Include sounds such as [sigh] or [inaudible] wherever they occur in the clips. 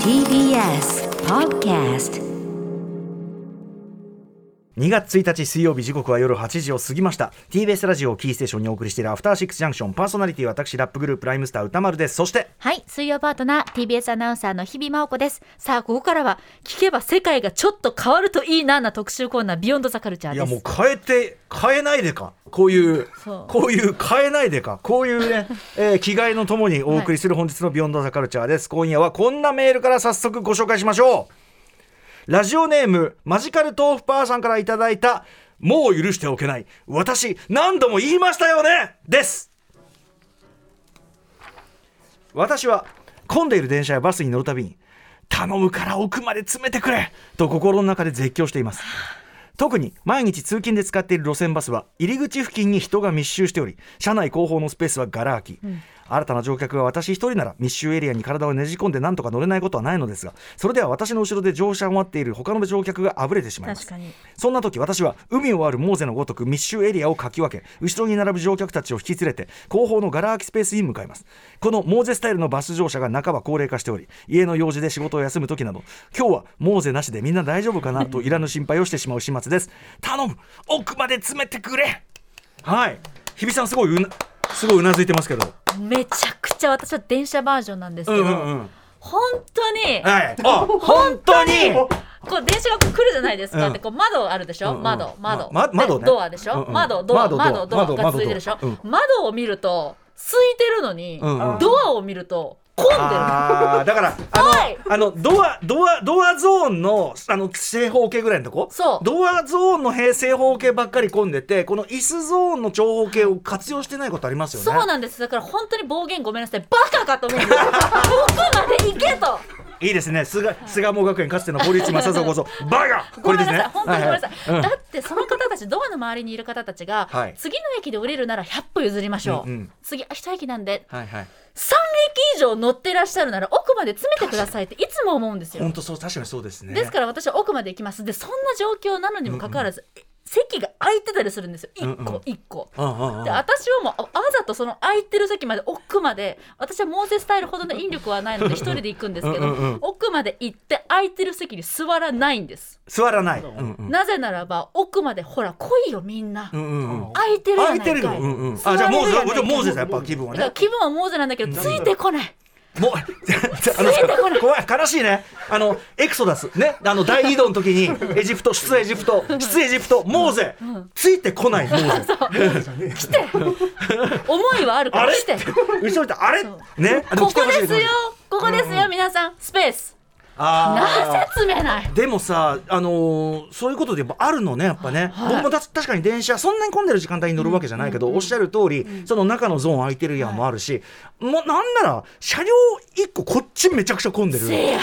TBS Podcast 2月1日水曜日時刻は夜8時を過ぎました。TBS ラジオをキーステーションにお送りしているアフターシックスジャンクションパーソナリティは私ラップグループライムスター歌丸です。そしてはい、水曜パートナー TBS アナウンサーの日々真央子です。さあ、ここからは聞けば世界がちょっと変わるといいなな特集コーナービヨンドザカルチャーです。いやもう変えて変えないでかこういうこういう変えないでかこういうね、[laughs] えー、気概のともにお送りする本日のビヨンドザカルチャーです、今夜はこんなメールから早速ご紹介しましょうラジオネームマジカル豆腐パーさんからいただいたもう許しておけない私何度も言いましたよねです。私は混んでいる電車やバスに乗るたびに頼むから奥まで詰めてくれと心の中で絶叫しています。特に毎日通勤で使っている路線バスは入り口付近に人が密集しており車内後方のスペースはガラ空き、新たな乗客が私一人なら密集エリアに体をねじ込んで何とか乗れないことはないのですがそれでは私の後ろで乗車を待っている他の乗客があぶれてしまいます。そんな時私は海を割るモーゼのごとく密集エリアをかき分け後ろに並ぶ乗客たちを引き連れて後方のガラ空きスペースに向かいます。このモーゼスタイルのバス乗車が半ば高齢化しており家の用事で仕事を休む時など今日はモーゼなしでみんな大丈夫かな？といらぬ心配をしてしまう始末です。頼む奥まで詰めてくれ。はい。日比さんすごいうなすごいうなずいてますけどめちゃくちゃ私は電車バージョンなんですけど、うんうんうん。本当に、はい。[laughs] あ本当に。こう電車が来るじゃないですか、うん。でこう窓あるでしょ、うんうん。窓窓、ま窓ね。でドアでしょ、うんうん。窓ドア窓ドア。がついてるでしょ、窓ド窓。を見ると空いてるのに、うんうん。ドアを見ると混んでる。だからあの、はい。あのドアドアドアゾーンのあの正方形ぐらいのとこ？そう。ドアゾーンの平正方形ばっかり混んでてこの椅子ゾーンの長方形を活用してないことありますよね？そうなんです。だから本当に暴言ごめんなさい。バカかと思うんです。よ [laughs] 奥まで行けといいですね。菅菅鴨学園かつての堀内正蔵こそバカ！これですね。本当にごめんなさい、ははだってその方たちドアの周りにいる方たちが、はい。次の駅で降りるなら100歩譲りましょう、うんうん。次あ一駅なんで。はいはい。3駅以上乗ってらっしゃるなら奥まで詰めてくださいってい。つも思うんですよ。本当そう確かにそうですね。ですから私は奥まで行きます。でそんな状況なのにもかかわらず、席が空いてたりするんですよ。1うんうん。個1個。で私はもうあわざとその空いてる席まで奥まで私はモーゼスタイルほどの引力はないので一人で行くんですけどうんうんうん。奥まで行って空いてる席に座らないんです、座らない、うんうん。なぜならば奥までほら来いよみんな、うんうんうん。空いてるやないかい。空いてるよ、うんうん、座あじゃあモーゼじゃあモーゼですやっぱ気分はね。気分はモーゼなんだけどついてこないもう [laughs] あの怖い悲しいね。あのエクソダス。ね。あの大移動の時にエジプト出エジプト。出エジプトモーゼ、ついてこないモーゼ。来て。思いはあるかあれ？ら来て。後ろであれ？ね。ここですよ。ここですよ皆さん。スペースあー。なぜ詰めない。でもさ、あのーそういうことでやっぱあるのねやっぱね、はい。僕もた確かに電車そんなに混んでる時間帯に乗るわけじゃないけど、おっしゃる通り、その中のゾーン空いてるやんもあるし、もうなんなら車両1個こっちめちゃくちゃ混んでる。せや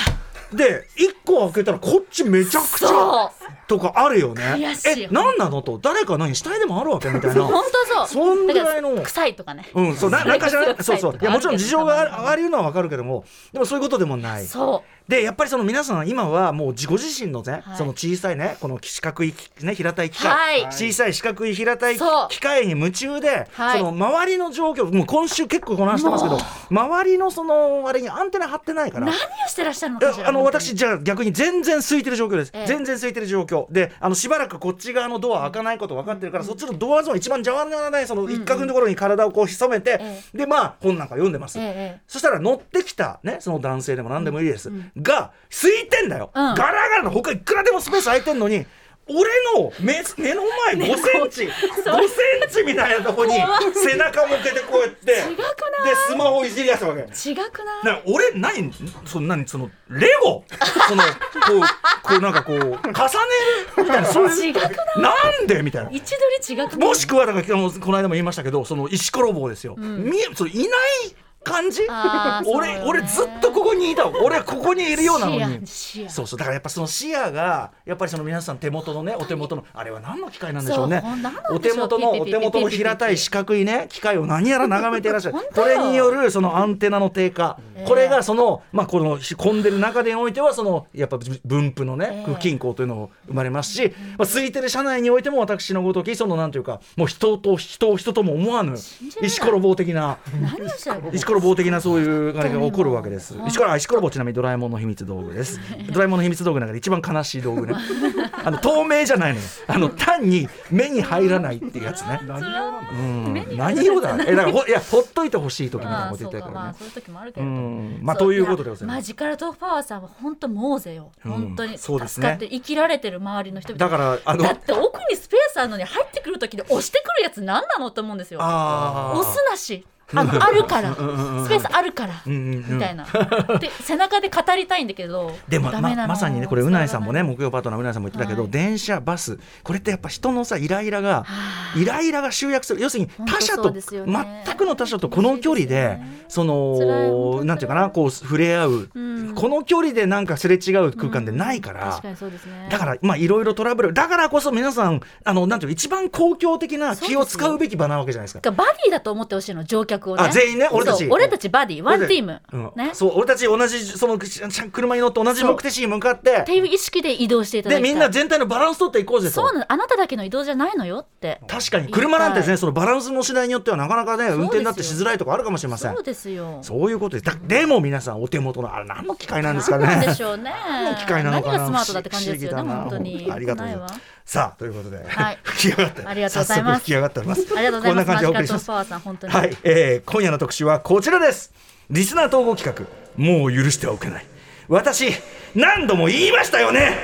で1個開けたらこっちめちゃくちゃとかあるよね。え何なのと？誰か何死体でもあるわけみたいな。[laughs] 本当そう。そんぐらいの。臭いとかね。うん、そうななんかじゃないそうそう。いやもちろん事情があるのは分かるけどもでもそういうことでもない。そでやっぱりその皆さん今はもう自ご自身のね、はい。その小さいねこの四角いね平たい機械、はい。小さい四角い平たい機械に夢中で、はい。その周りの状況もう今週結構この話してますけど周りのそのあれにアンテナ張ってないから。う何をしてらっしゃるのかしら。あの本当に私じゃあ逆に全然空いてる状況です、ええ。全然空いてる状況。であのしばらくこっち側のドア開かないこと分かってるから、そっちのドアゾーン一番邪魔にならないその一角のところに体をこう潜めて、えでまあ本なんか読んでます、えええそしたら乗ってきたねその男性でも何でもいいです、が空いてんだよ、うん。ガラガラの他いくらでもスペース空いてんのに俺の目目の前5センチ5センチみたいなとこに背中向けてこうやってで違くない？スマホいじり出したわけ。違くない？な俺何その何そのレゴ？そのこう [laughs] こうなんかこう重ねるみたいな。そういう。違くない？なんで？みたいな。位置取り違くない？もしくはだからこの間も言いましたけどその石ころ棒ですよ、見えそれいない感じ？俺俺ずっとここににいた俺ここにいるようなの視にそうそう。だからやっぱその視野がやっぱりその皆さん手元のねお手元のあれは何の機械なんでしょうね。お手元のお手元の平たい四角いね機械を何やら眺めていらっしゃる。これによるそのアンテナの低下、ええ。これがそのまあこの混んでる中でにおいてはそのやっぱ分布のねええ。均衡というのも生まれますし、まあ、空いてる車内においても私のごときそのなんていうかもう人と人を人とも思わぬ石ころ棒的な。何をしてる？石ころ棒的なそういうあれが起こるわけです。石ころあ石ころ棒ちなみにドラえもんの秘密道具です。ドラえもんの秘密道具の中で一番悲しい道具ね。あの透明じゃないのよ。あの単に目に入らないっていうやつね。何色なんだうん。何色だ？えだからほいやほっといてほしい時みたいなこと言ってるからね。そうかまあそういう時もあるけどん。まあということでございます。ジカルトークパワーさんは本当モーゼよ、うん。本当にそうですね。助かって生きられてる周りの人々だからあのだって奥にスペースあるのに入ってくる時で押してくるやつ何なのって思うんですよ。押すなしあのあるから。スペースあるから。みたいな。で背中で語りたいんだけどでもまさにねこれうないさんもね木曜パートナーうないさんも言ってたけど、はい。電車バスこれってやっぱ人のさイライラがはあイライラが集約する。要するに他者と、全くの他者とこの距離でそのなんていうかなこう触れ合う、うん。この距離でなんかすれ違う空間でないから。だからまあいろいろトラブル。だからこそ皆さんあのなんていうか一番公共的な気を使うべき場なわけじゃないですか。バディだと思ってほしいの乗客をね。あ全員ね？俺たち。俺たちバディワンチーム、うん。ね。そう俺たち同じその車に乗って同じ目的地に向かって。っていう意識で移動していただきでみんな全体のバランス取っていこうぜと。そうなの。あなただけの移動じゃないのよって。確かに。車なんてねそのバランスの次第によってはなかなかね運転だってしづらいとこあるかもしれません。そうですよ。そういうことででも皆さんお手元のあれ何の機械なんですか何なんでねしょうね。何の機械なのかな。何がスマートだって感じですよね本当に。ありがとうございますさあということで、はい。[laughs] 吹き上がって。ありがとうございます。早速吹き上がっております。ありがとうございこんなます感じでお送りします。マジカルトパワーさん本当に。はい、えー、今夜の特集はこちらです。リスナー統合企画。もう許してはおけない。私何度も言いましたよね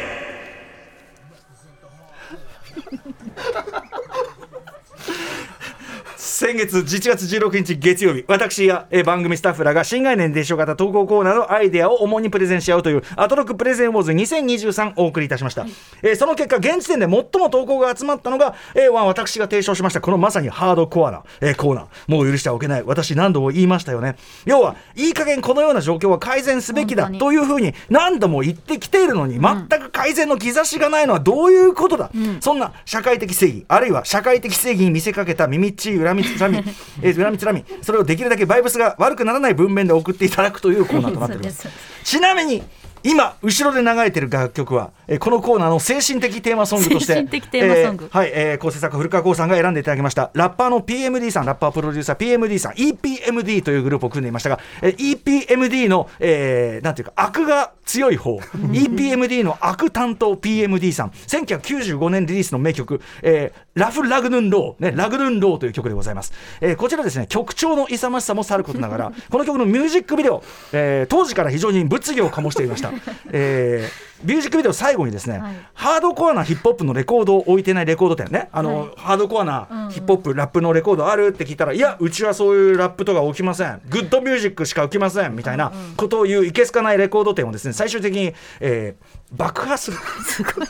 先月11月16日月曜日私や、えー番組スタッフらが新概念伝承型投稿コーナーのアイデアを主にプレゼンし合うというアトロックプレゼンウォーズ2023お送りいたしました、えーその結果現時点で最も投稿が集まったのが、えーまあ私が提唱しましたこのまさにハードコアな、えーコーナー。もう許してはおけない私何度も言いましたよね。要はいい加減このような状況は改善すべきだというふうに何度も言ってきているのに全く改善の兆しがないのはどういうことだ、そんな社会的正義あるいは社会的正義に見せかけた耳っちい恨みつらみ、[laughs] えー恨みつらみ。それをできるだけバイブスが悪くならない文面で送っていただくというコーナーとなっております。ちなみに今後ろで流れている楽曲は、えーこのコーナーの精神的テーマソングとして精神的テーマソング。えーはい、えー構成作家古川光さんが選んでいただきました。ラッパーの PMD さんラッパープロデューサー PMD さん EPMD というグループを組んでいましたが、えー EPMD の、えーなんていうか悪が強い方 [laughs] EPMD の悪担当 PMD さん。1995年リリースの名曲、えーラフ・ラグヌン・ロー、ね、 Rugged-N-Raw という曲でございます、えーこちらですね曲調の勇ましさもさることながら [laughs] この曲のミュージックビデオ、えー当時から非常に物議を醸していました、えーミュージックビデオ最後にですね、はい。ハードコアなヒップホップのレコードを置いてないレコード店ね。あの、はい。ハードコアなヒップホップ、ラップのレコードあるって聞いたらいやうちはそういうラップとか置きません。 Good music しか置きませんみたいなことを言ういけすかないレコード店をですね最終的に、えー爆破する、すごい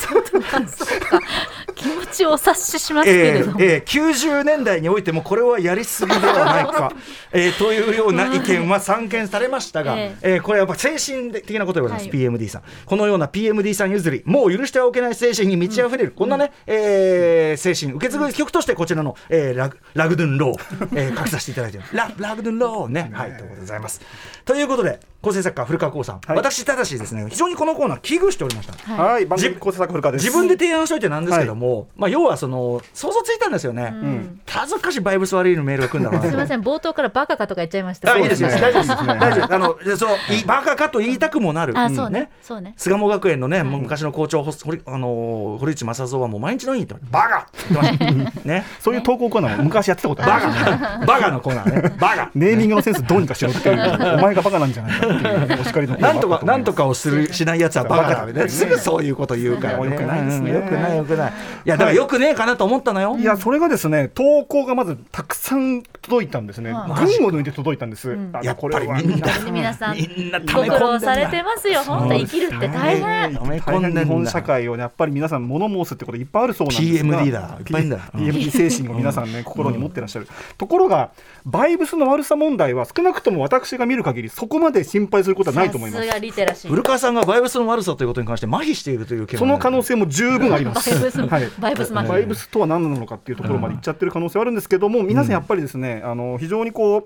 そうかをお察ししますけえれども、ーえー90年代においてもこれはやりすぎではないか、[laughs] えーというような意見は散見されましたが、ええーこれはやっぱ精神的なことでございます、はい。PMD さん。このような PMD さん譲りもう許してはおけない精神に満ち溢れる、こんなね、えー精神受け継ぐ曲としてこちらの、えーラグラグドゥンロー、えー書きさせていただいてます。ララグドゥンローね。はいということでございます。ということで構成作家古川光さん、はい。私ただしですね非常にこのコーナー危惧しておりました。はい。はい、番組構成作古川です。自分で提案しといてなんですけども、まあ要はその想像ついたんですよね、ん。恥ずかしいバイブス悪いのメールが来るんだなすみません冒頭からバカかとか言っちゃいました。あいいですよ、そう大丈夫です、[laughs] 大丈夫です。あのでそのいバカかと言いたくもなる、あそうね。そうね。巣鴨学園のね、もう昔の校長、ほ堀あのー堀内正蔵はもう毎日のようにバカって言ってました [laughs] ね、そういう投稿コーナーも昔やってたことあバるんですよね。カ、バカのコーナーね、バカ。ネーミングのセンスどうにかしろっていう、お前がバカなんじゃないかお叱りのなんとか、なんとかをする、しないやつはバカだバカだね。すぐそういうこと言うからね。よくないですね。うんよくない、よくない。やだからよくねえかなと思ったのよ。いやそれがですね投稿がまずたくさん届いたんですね。はい。群を抜いて届いたんです、ん。あやっぱりこれは。みんな皆さんみんなご溜め込んでんだ苦労されてますよ。本当生きるって大変。溜め込大んでんだ変日本社会をねやっぱり皆さん物申すってこといっぱいあるそうなんですが PMD だいっぱいいんだ。PMD 精神を皆さんね心に持ってらっしゃる。ところがバイブスの悪さ問題は少なくとも私が見る限りそこまで心配することはないと思います。古川さんがバイブスの悪さということに関して麻痺しているという件その可能性も十分あります。バイブスはい。バイブスマバイブスとは何なのかっていうところまでいっちゃってる可能性はあるんですけども、皆さんやっぱりですね、あの非常にこう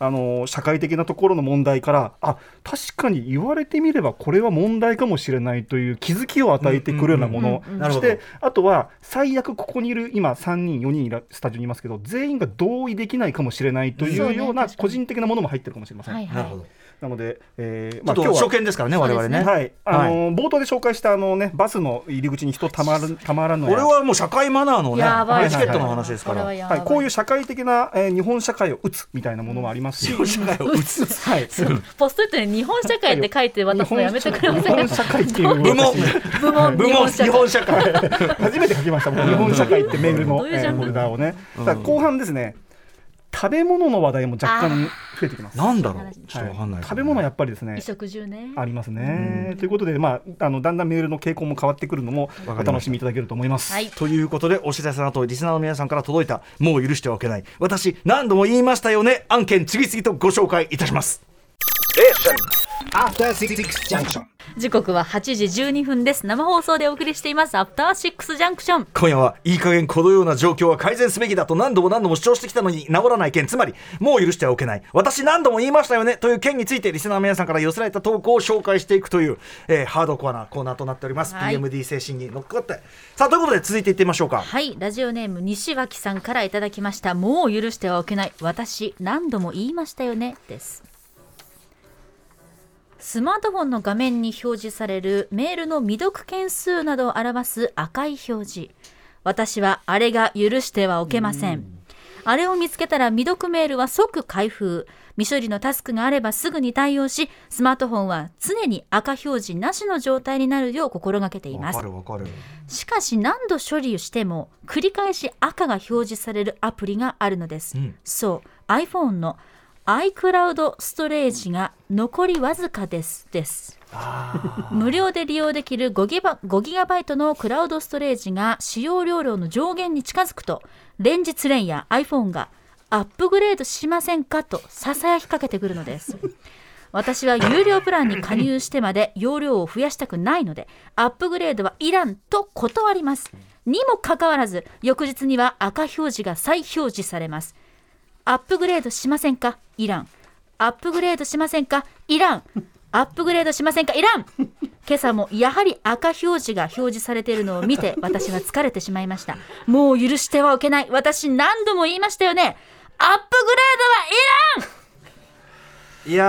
あの社会的なところの問題から、あ確かに言われてみればこれは問題かもしれないという気づきを与えてくるようなもの。そしてあとは最悪ここにいる今3人4人スタジオにいますけど全員が同意できないかもしれないといそうねうような個人的なものも入ってるかもしれません。はいはい。なるほど。なので、えーちょっと今日は初見ですからね我々ね。はい、あの冒頭で紹介したあのねバスの入り口に人たまるたまらんのやこれはもう社会マナーのねやばいエチケットの話ですから。はい、こういう社会的な、えー日本社会を打つみたいなものもありますし、社会を打つ。はい、ポストイットに日本社会って書いて渡すのやめてくれませんか日本社会っていう。部門。部門。部門。日本社会。[laughs] 初めて書きました僕日本社会ってメールの、フォルダーをね、後半ですね食べ物の話題も若干増えてきます。なんだろう？ちょっとわかんない食べ物はやっぱりですね衣食住ね。ありますね、ということで、まあ、あのだんだんメールの傾向も変わってくるのもお楽しみいただけると思います。はい。ということでお知らせの後リスナーの皆さんから届いたもう許してはおけない私何度も言いましたよね案件次々とご紹介いたします.時刻は8時12分です。生放送でお送りしています。アフターシックスジャンクション今夜はいい加減このような状況は改善すべきだと何度も何度も主張してきたのに治らない件。つまりもう許してはおけない。私何度も言いましたよね。という件についてリスナーの皆さんから寄せられた投稿を紹介していくという、えーハードコアなコーナーとなっております、はい。PMD 精神に乗っかって。さあということで続いていってみましょうか。はい。ラジオネーム西脇さんからいただきました。もう許してはおけない。私何度も言いましたよね。ですスマートフォンの画面に表示されるメールの未読件数などを表す赤い表示。私はあれが許してはおけません。あれを見つけたら未読メールは即開封。未処理のタスクがあればすぐに対応しスマートフォンは常に赤表示なしの状態になるよう心がけています。わかるわかる。しかし何度処理をしても繰り返し赤が表示されるアプリがあるのです、うん。そう。iPhone の iCloud ストレージが残りわずかです。です。無料で利用できる5ギバ ,5 ギガバイトのクラウドストレージが使用容量の上限に近づくと連日連夜 iPhone がアップグレードしませんかとささやきかけてくるのです。私は有料プランに加入してまで容量を増やしたくないのでアップグレードはいらんと断ります。にもかかわらず翌日には赤表示が再表示されますアップグレードしませんか？イランアップグレードしませんか？イランアップグレードしませんか？いらん。今朝もやはり赤表示が表示されているのを見て私は疲れてしまいました。もう許してはおけない。私何度も言いましたよね。アップグレードはいらん。いやー。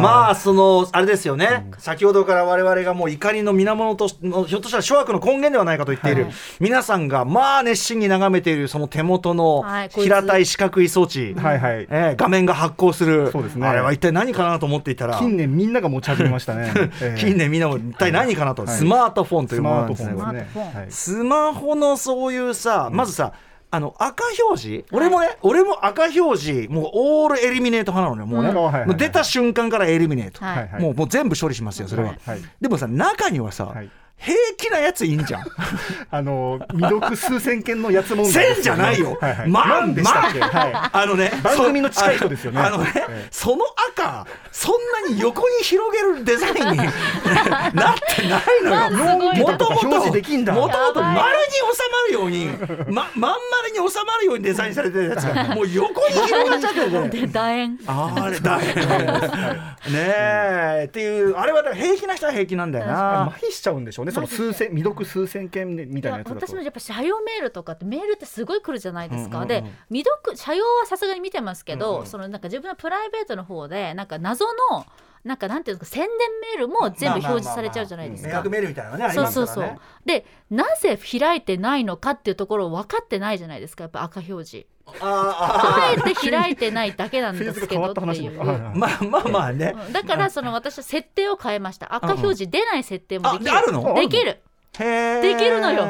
まあそのあれですよね、先ほどから我々がもう怒りの源とひょっとしたら諸悪の根源ではないかと言っている、はい。皆さんがまあ熱心に眺めているその手元の平たい四角い装置、はいはい。えー画面が発光するそうですね。あれは一体何かなと思っていたら近年みんなが持ち始めましたね。[laughs] えー近年みんなも一体何かなと、はい。スマートフォンというスものマートなんですね。フォンですね。スマートフォンはい。スマホのそういうさ、まずさあの赤表示、俺もね、俺も赤表示、もうオールエリミネート派なのね、もうね、うん。はいはいはいもう出た瞬間からエリミネート、はい。はいはい。もうもう全部処理しますよ、それは。はい。でもさ、中にはさ、はい平気なやついいんじゃん。[laughs] あの未読数千件のやつ問題です千じゃないよ。はいはい、万万でしたっけ、万はい。あのね、番組の近い人ですよね。あのね、ええ。その赤、そんなに横に広げるデザインに [laughs] なってないのよ。もともと、表示できんだもともと丸に収まるように、ま、まん丸に収まるようにデザインされてるやつが、もう横に広がっちゃって。るで楕円。あれだよ。ねえ、っていう、あれは平気な人は平気なんだよな。麻痺しちゃうんでしょうね、その数千未読数千件みたいなやつだと。私も。やっぱ社用メールとかってメールってすごい来るじゃないですか、うんうんうん。で未読社用はさすがに見てますけど、そのなんか自分のプライベートの方でなんか謎のなんかなんていうんですか宣伝メールも全部表示されちゃうじゃないですか。メールみたいなね、ありますそうそうそう。でなぜ開いてないのかっていうところを分かってないじゃないですかやっぱ赤表示。ああえて開いてないだけなんですけどっていう、[laughs] まあまあまあね。うん。だからその私は設定を変えました。赤表示出ない設定もできる、ああるの？できるできるのよ。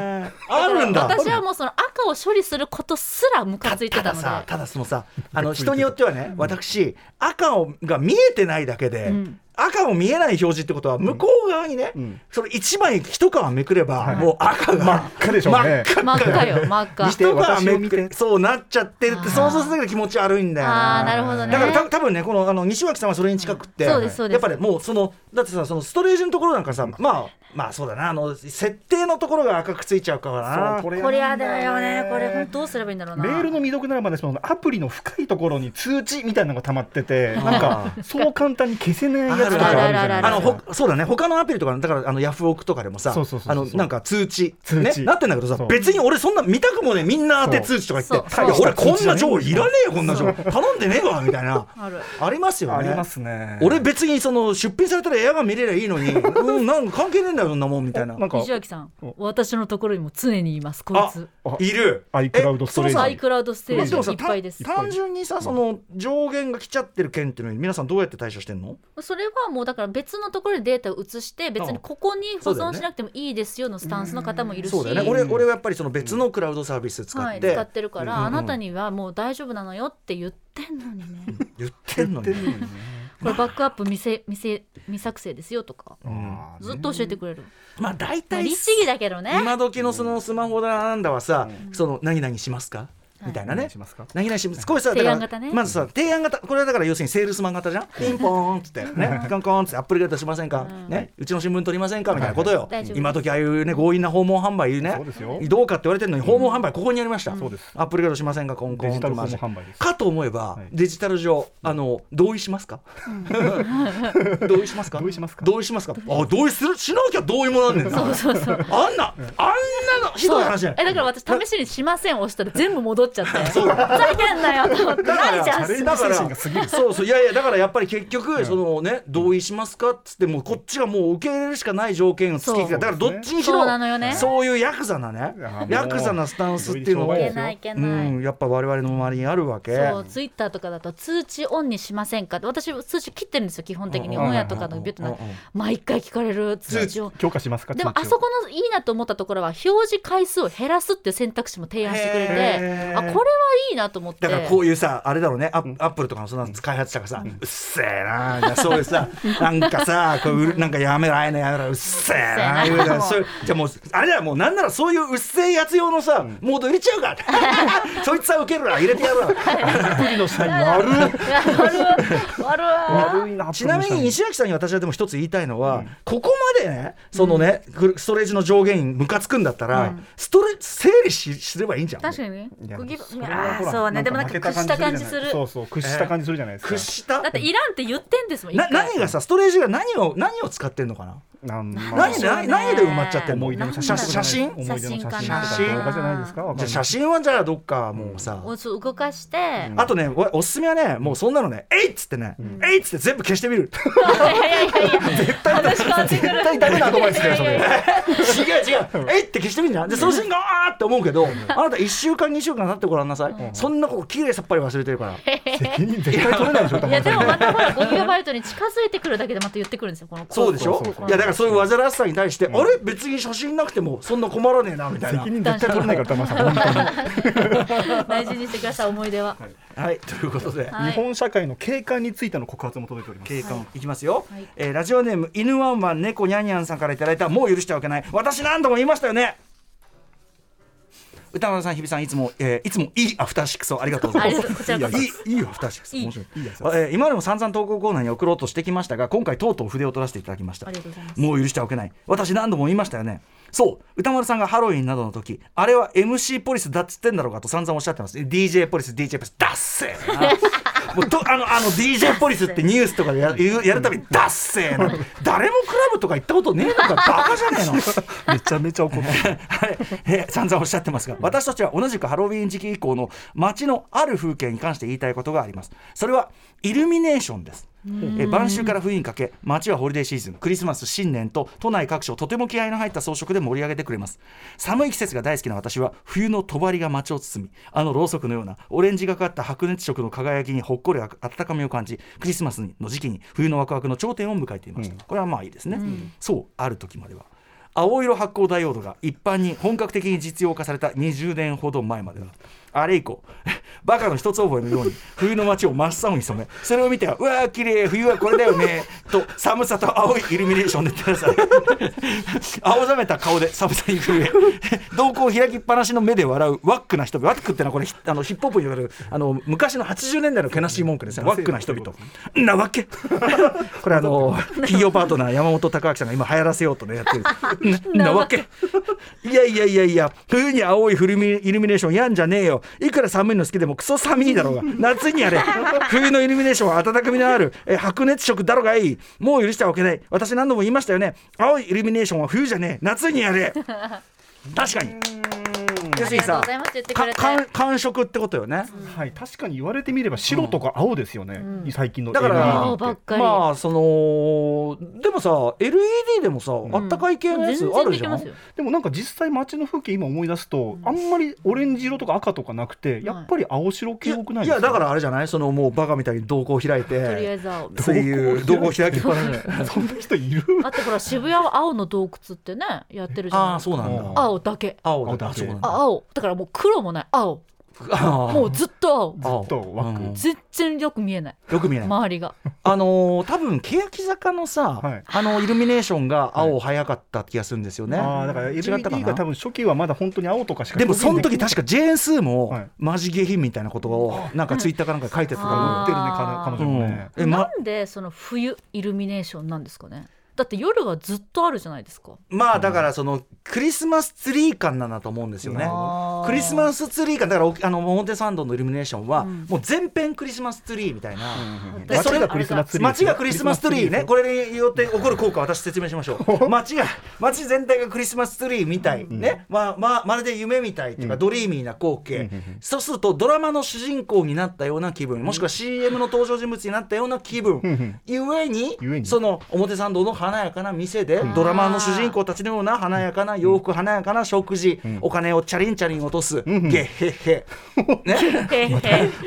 あるんだ。私はもうその赤を処理することすらムカついてたので。たださただそのさあの人によってはね私赤をが見えてないだけで、ん。赤も見えない表示ってことは向こう側にね、ん。それ一枚一皮めくれば、もう赤が真っ赤でしょうね。真っ赤。真っ赤よ真っ赤。一皮めくれそうなっちゃってるって想像するだけで気持ち悪いんだよあーなるほどね。だからた多分ねこのあの西脇さんはそれに近くって、そうですそうです。やっぱりもうそのだってさそのストレージのところなんかさまあまあそうだな。あの設定のところが赤くついちゃうからな。そうこれこれやだよね。これ本当どうすればいいんだろうな。メールの未読ならまだしもアプリの深いところに通知みたいなのが溜まっててなんかそう簡単に消せないやつとかあるじゃないですあのかほそうだね。他のアプリとかだからあのヤフオクとかでもさあのなんか通知通知。ね、なってんだけどさ別に俺そんな見たくもねみんな当て通知とか言って。いや俺こんな情報いらねえよこんな情報。頼んでねえわみたいな。ある。ありますよね。ありますね。俺別にその出品されたらエアが見れりゃいいのに。うんなんか関係ねえんだよそんなもんみたいな。なんか西脇さん私のところにも常にいますこいあつ。あいる。iCloud ストレージ。アイクラウドステージ。いっぱいです。た単純にさその上限が来ちゃってる件っていうのに皆さんどうやって対処してんの？それはもうだから別のところにデータを移して別にここに保存しなくてもいいですよのスタンスの方もいるし。そうだよね。俺俺はやっぱりその別のクラウドサービス使はい、って、使ってるから、うんあなたにはもう大丈夫なのよって言ってんのにね。言ってんのにこれバックアップ未せ未せ未作成ですよとか。ずっと教えてくれる、まあ大まあ、体律儀だけどね。今時のそのスマホだなんだはさ、その何々しますか？みたいなね。何しますか？何々します。これさだから提案型ね。まずさ提案型。これはだから要するにセールスマン型じゃん？ピンポーンっつって。ね。コンコンっつってアップルゲートしませんか、ね。うちの新聞取りませんか？みたいなことよ、今時ああいうね強引な訪問販売ね。そうですよ。どうかって言われてるのに訪問販売ここにありました、そうです。アップルゲートしませんか？コンコンデジタル訪問って販売です。かと思えば、はい。デジタル上あの同意しますか、同意しますか？同意しますか？同意しますか？あ同意する？しなきゃ同意もなんねんな。そうそうそう。あんなあんなのひどい話じゃえない。だから私試しにしません押したら全部戻っちゃって。[laughs] ふざけんなよと思って。だからそうそう。いやいやだからやっぱり結局そのね同意しますかっつってもうこっちがもう受け入れるしかない条件をつけてそうだからどっちにしろそう。なのよね。そういうヤクザなね。ヤクザなスタンスっていうのをいけいけないいけうない、んやっぱ我々の周りにあるわけ。そうツイッターとかだと通知オンにしませんかって。私通知切ってるんですよ基本的に。うん。オンエアとかのビュッとな毎回聞かれる通知を。強化しますかでもあそこのいいなと思ったところは表示回数を減らすっていう選択肢も提案してくれへてーあこれはいいなと思って。だからこういうさあれだろうね。アップルとかのそん。なの開発者がさ、うっせえなじゃあそういうさ [laughs] なんかさこうなんかやめろああいうのやめろ。うっせえなうっせえな。そうじゃあもうあれだもうなんならそういううっせえやつ用のさ、モード入れちゃうか。[laughs] そいつは受けるわ入れてやるわ。アプリの社員悪悪ちなみに西脇さんに私はでも一つ言いたいのは、ここまでねそのね、ストレージの上限ムカつくんだっ。たら、ストレ整理しすればいいんじゃん確かにあーそうね。でもなんか屈した感じするそうそう屈した感じするじゃないですか。屈した？だっていらんって言ってんですもん何がさストレージが何を何を使ってんのかな？何で何で埋まっちゃって思い出の写真写真？思い出の写真じゃな。いですかわかんな。いじゃあ写真。はじゃあどっかもうさ、動かして、あとねおおすすめはねもうそんなのね「えい!」っつってね「えい!」っつって全部消してみる。いやいやいやいや。絶対絶対ダメなアドバイスだよそれ。違う違う「えい!」って消してみるじゃん。でその瞬間あーって思うけどあなた1週間2週間経ってごらんなさい、そんなこときれいさっぱり忘れてるから。責任絶対取れないでしょ。いやでもままたほら5ギガバイトに近づいてくるだけでまた言ってくるんですよこのそうでしょ？そうそうそういやだからそういう煩わしさに対して、あれ？別に写真なくてもそんな困らねえなみたいな。責任絶対取れないから玉井さん [laughs] 大事にしてください思い出は、はい。ということで、はい。日本社会の景観についての告発も届いております。景観いきますよ、はい。えーラジオネーム犬ワンワン猫ニャンニャンさんからいただいたもう許してはいけない。私何度も言いましたよね歌丸さん日比さんいつも、えーいつもいいアフターシックスをありがとうございます。いいいいアフターシックス。いい。面白い。いいえー今までも散々投稿コーナーに送ろうとしてきましたが今回とうとう筆を取らせていただきました。もう許してはおけない。私何度も言いましたよねそう。歌丸さんがハロウィンなどの時あれは MC ポリスだっつってんだろうかと散々おっしゃってます。DJ ポリス DJ ポリスダッセーな。[laughs] もうとあのあの DJ ポリスってニュースとかでややるたびにダッセーな。誰もクラブとか行ったことねえのか。バカじゃねえの。[laughs] めちゃめちゃ怒ってる。[laughs] はい、えー散々おっしゃってますが私たちは同じくハロウィン時期以降の街のある風景に関して言いたいことがあります。それはイルミネーションですえー晩秋から冬にかけ街はホリデーシーズンクリスマス新年と都内各所とても気合いの入った装飾で盛り上げてくれます。寒い季節が大好きな私は冬の帳が街を包みあのろうそくのようなオレンジがかった白熱色の輝きにほっこりあ温かみを感じクリスマスの時期に冬のワクワクの頂点を迎えていました、これはまあいいですね、そうある時までは。青色発光ダイオードが一般に本格的に実用化された20年ほど前までだあれ以降 [laughs] バカの一つ覚えのように冬の街を真っ青に染めそれを見てはうわー綺麗冬はこれだよねと寒さと青いイルミネーションで照らされ [laughs] 青ざめた顔で寒さに震え [laughs] 瞳孔を開きっぱなしの目で笑うワックな人々。ワックってのはこれヒあのヒップホップに言われるあの昔の80年代のけなしい文句ですねワックな人々。なわけ。これあの企業パートナー山本隆明さんが今流行らせようとねやってる。ななわけ。いやいやいやいや冬に青いフルミイルミネーションやんじゃねえよいくら寒いの好きでもクソ寒いだろうが。[laughs] 夏にやれ。冬のイルミネーションは温かみのあるえ白熱色だろうがいい。もう許してはおけない。私何度も言いましたよね。青いイルミネーションは冬じゃねえ。夏にやれ。確かに要す。るにさん。感触ってことよね、はい、確かに言われてみれば白とか青ですよね、最近のだから LED 青ばっかり。まあそのでもさ LED でもさ、あったかい系のやつ全あるじゃん？然でもなんか実際街の風景今思い出すと、あんまりオレンジ色とか赤とかなくて、やっぱり青白系多くないいやだからあれじゃない？そのもうバカみたいに瞳孔開いとりあてえず青。そういう瞳孔開きっぱなし。でそんな人いる？[laughs] あとほら渋谷は青の洞窟ってねやってるじゃない？ああそうなんだ。うん青だけ。青だけ。あそうなんだ。あ青。だからもう黒もない。青。もうずっと青。青とワックうん。全然よく見えない。よく見えない。周りが。[laughs] あのー多分欅坂のさ、はい。あのイルミネーションが青早かった気がするんですよね、あーだから違ったか LED なが多分初期はまだ本当に青とかしかでもその時確かかジェーン・スーもはい。マジ下品みたいなことをなんかツイッターかなんかで書いてたあか売ってるね彼彼女もね、ら、うんえまなんでその冬イルミネーションなんですかね？だって夜はずっとあるじゃないですか。まあだからそのクリスマスツリー感なんだと思うんですよね。クリスマスツリー感だからおあの表参道のイルミネーションはうん。もう全編クリスマスツリーみたいな、それ街がクリスマスツリー。街がクリスマスツリーね。これによって起こる効果を私説明しましょう。街が街全体がクリスマスツリーみたい、ね。まあまあまるで夢みたいっていうか、ドリーミーな光景、そうするとドラマの主人公になったような気分。もしくは CM の登場人物になったような気分、ゆえに。その表参道の華やかな店でドラマの主人公たちのような華やかな洋服、華やかな食事、お金をチャリンチャリン落とす、ゲッヘッヘ。[laughs] ね。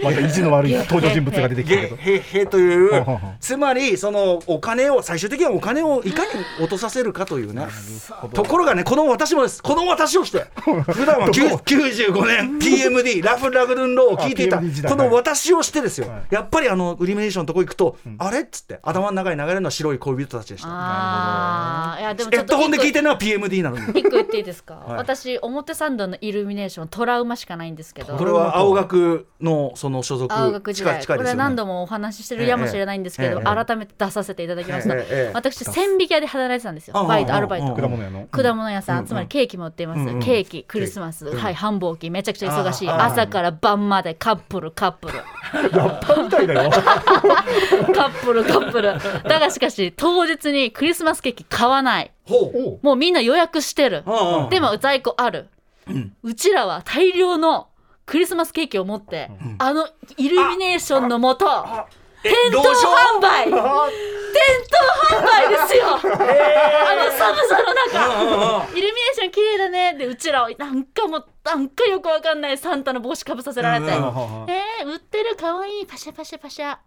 また意地の悪い登場人物が出てきたけどゲッヘッヘという。つまりそのお金を最終的にはお金をいかに落とさせるかというね。ところがねこの私もです。この私をして [laughs] 普段は9 95年 PMD ラフ・ラグルン・ローを聞いていた。この私をしてですよ。はい。やっぱりあのイルミネーションのとこ行くとあれっつって頭の中に流れるのは白い恋人たちでしたああいやでもちょっとヘッドホンで聞い一てるのは PMD なのに。個一個言っていいですか、はい。私表参道のイルミネーショントラウマしかないんですけど。これは青学のその所属青学時代、近い近いですよねこれは何度もお話ししてるやもしれないんですけど、ええええ。改めて出させていただきますと、ええええ私千匹屋で働いてたんですよ。ああバイトああアルバイトああ果物屋の果物屋さん、うんつまりケーキも売っています、うんうん。ケーキクリスマス、はい繁忙期めちゃくちゃ忙しい。ああ朝から晩までカップルカップル。ラッパーみたいだよ。[laughs] カップルカップル。だがしかし当日にクリスマスケーキ買わない。もうみんな予約してる。うんうんでも在庫ある、うちらは大量のクリスマスケーキを持って、あのイルミネーションのもと店頭販売店頭販売ですよ、あの寒さの中イルミネーション綺麗だねでうちらはなんかもうなんかよくわかんないサンタの帽子かぶさせられて、うんうんえー、売ってるかわいいパシャパシャパシャ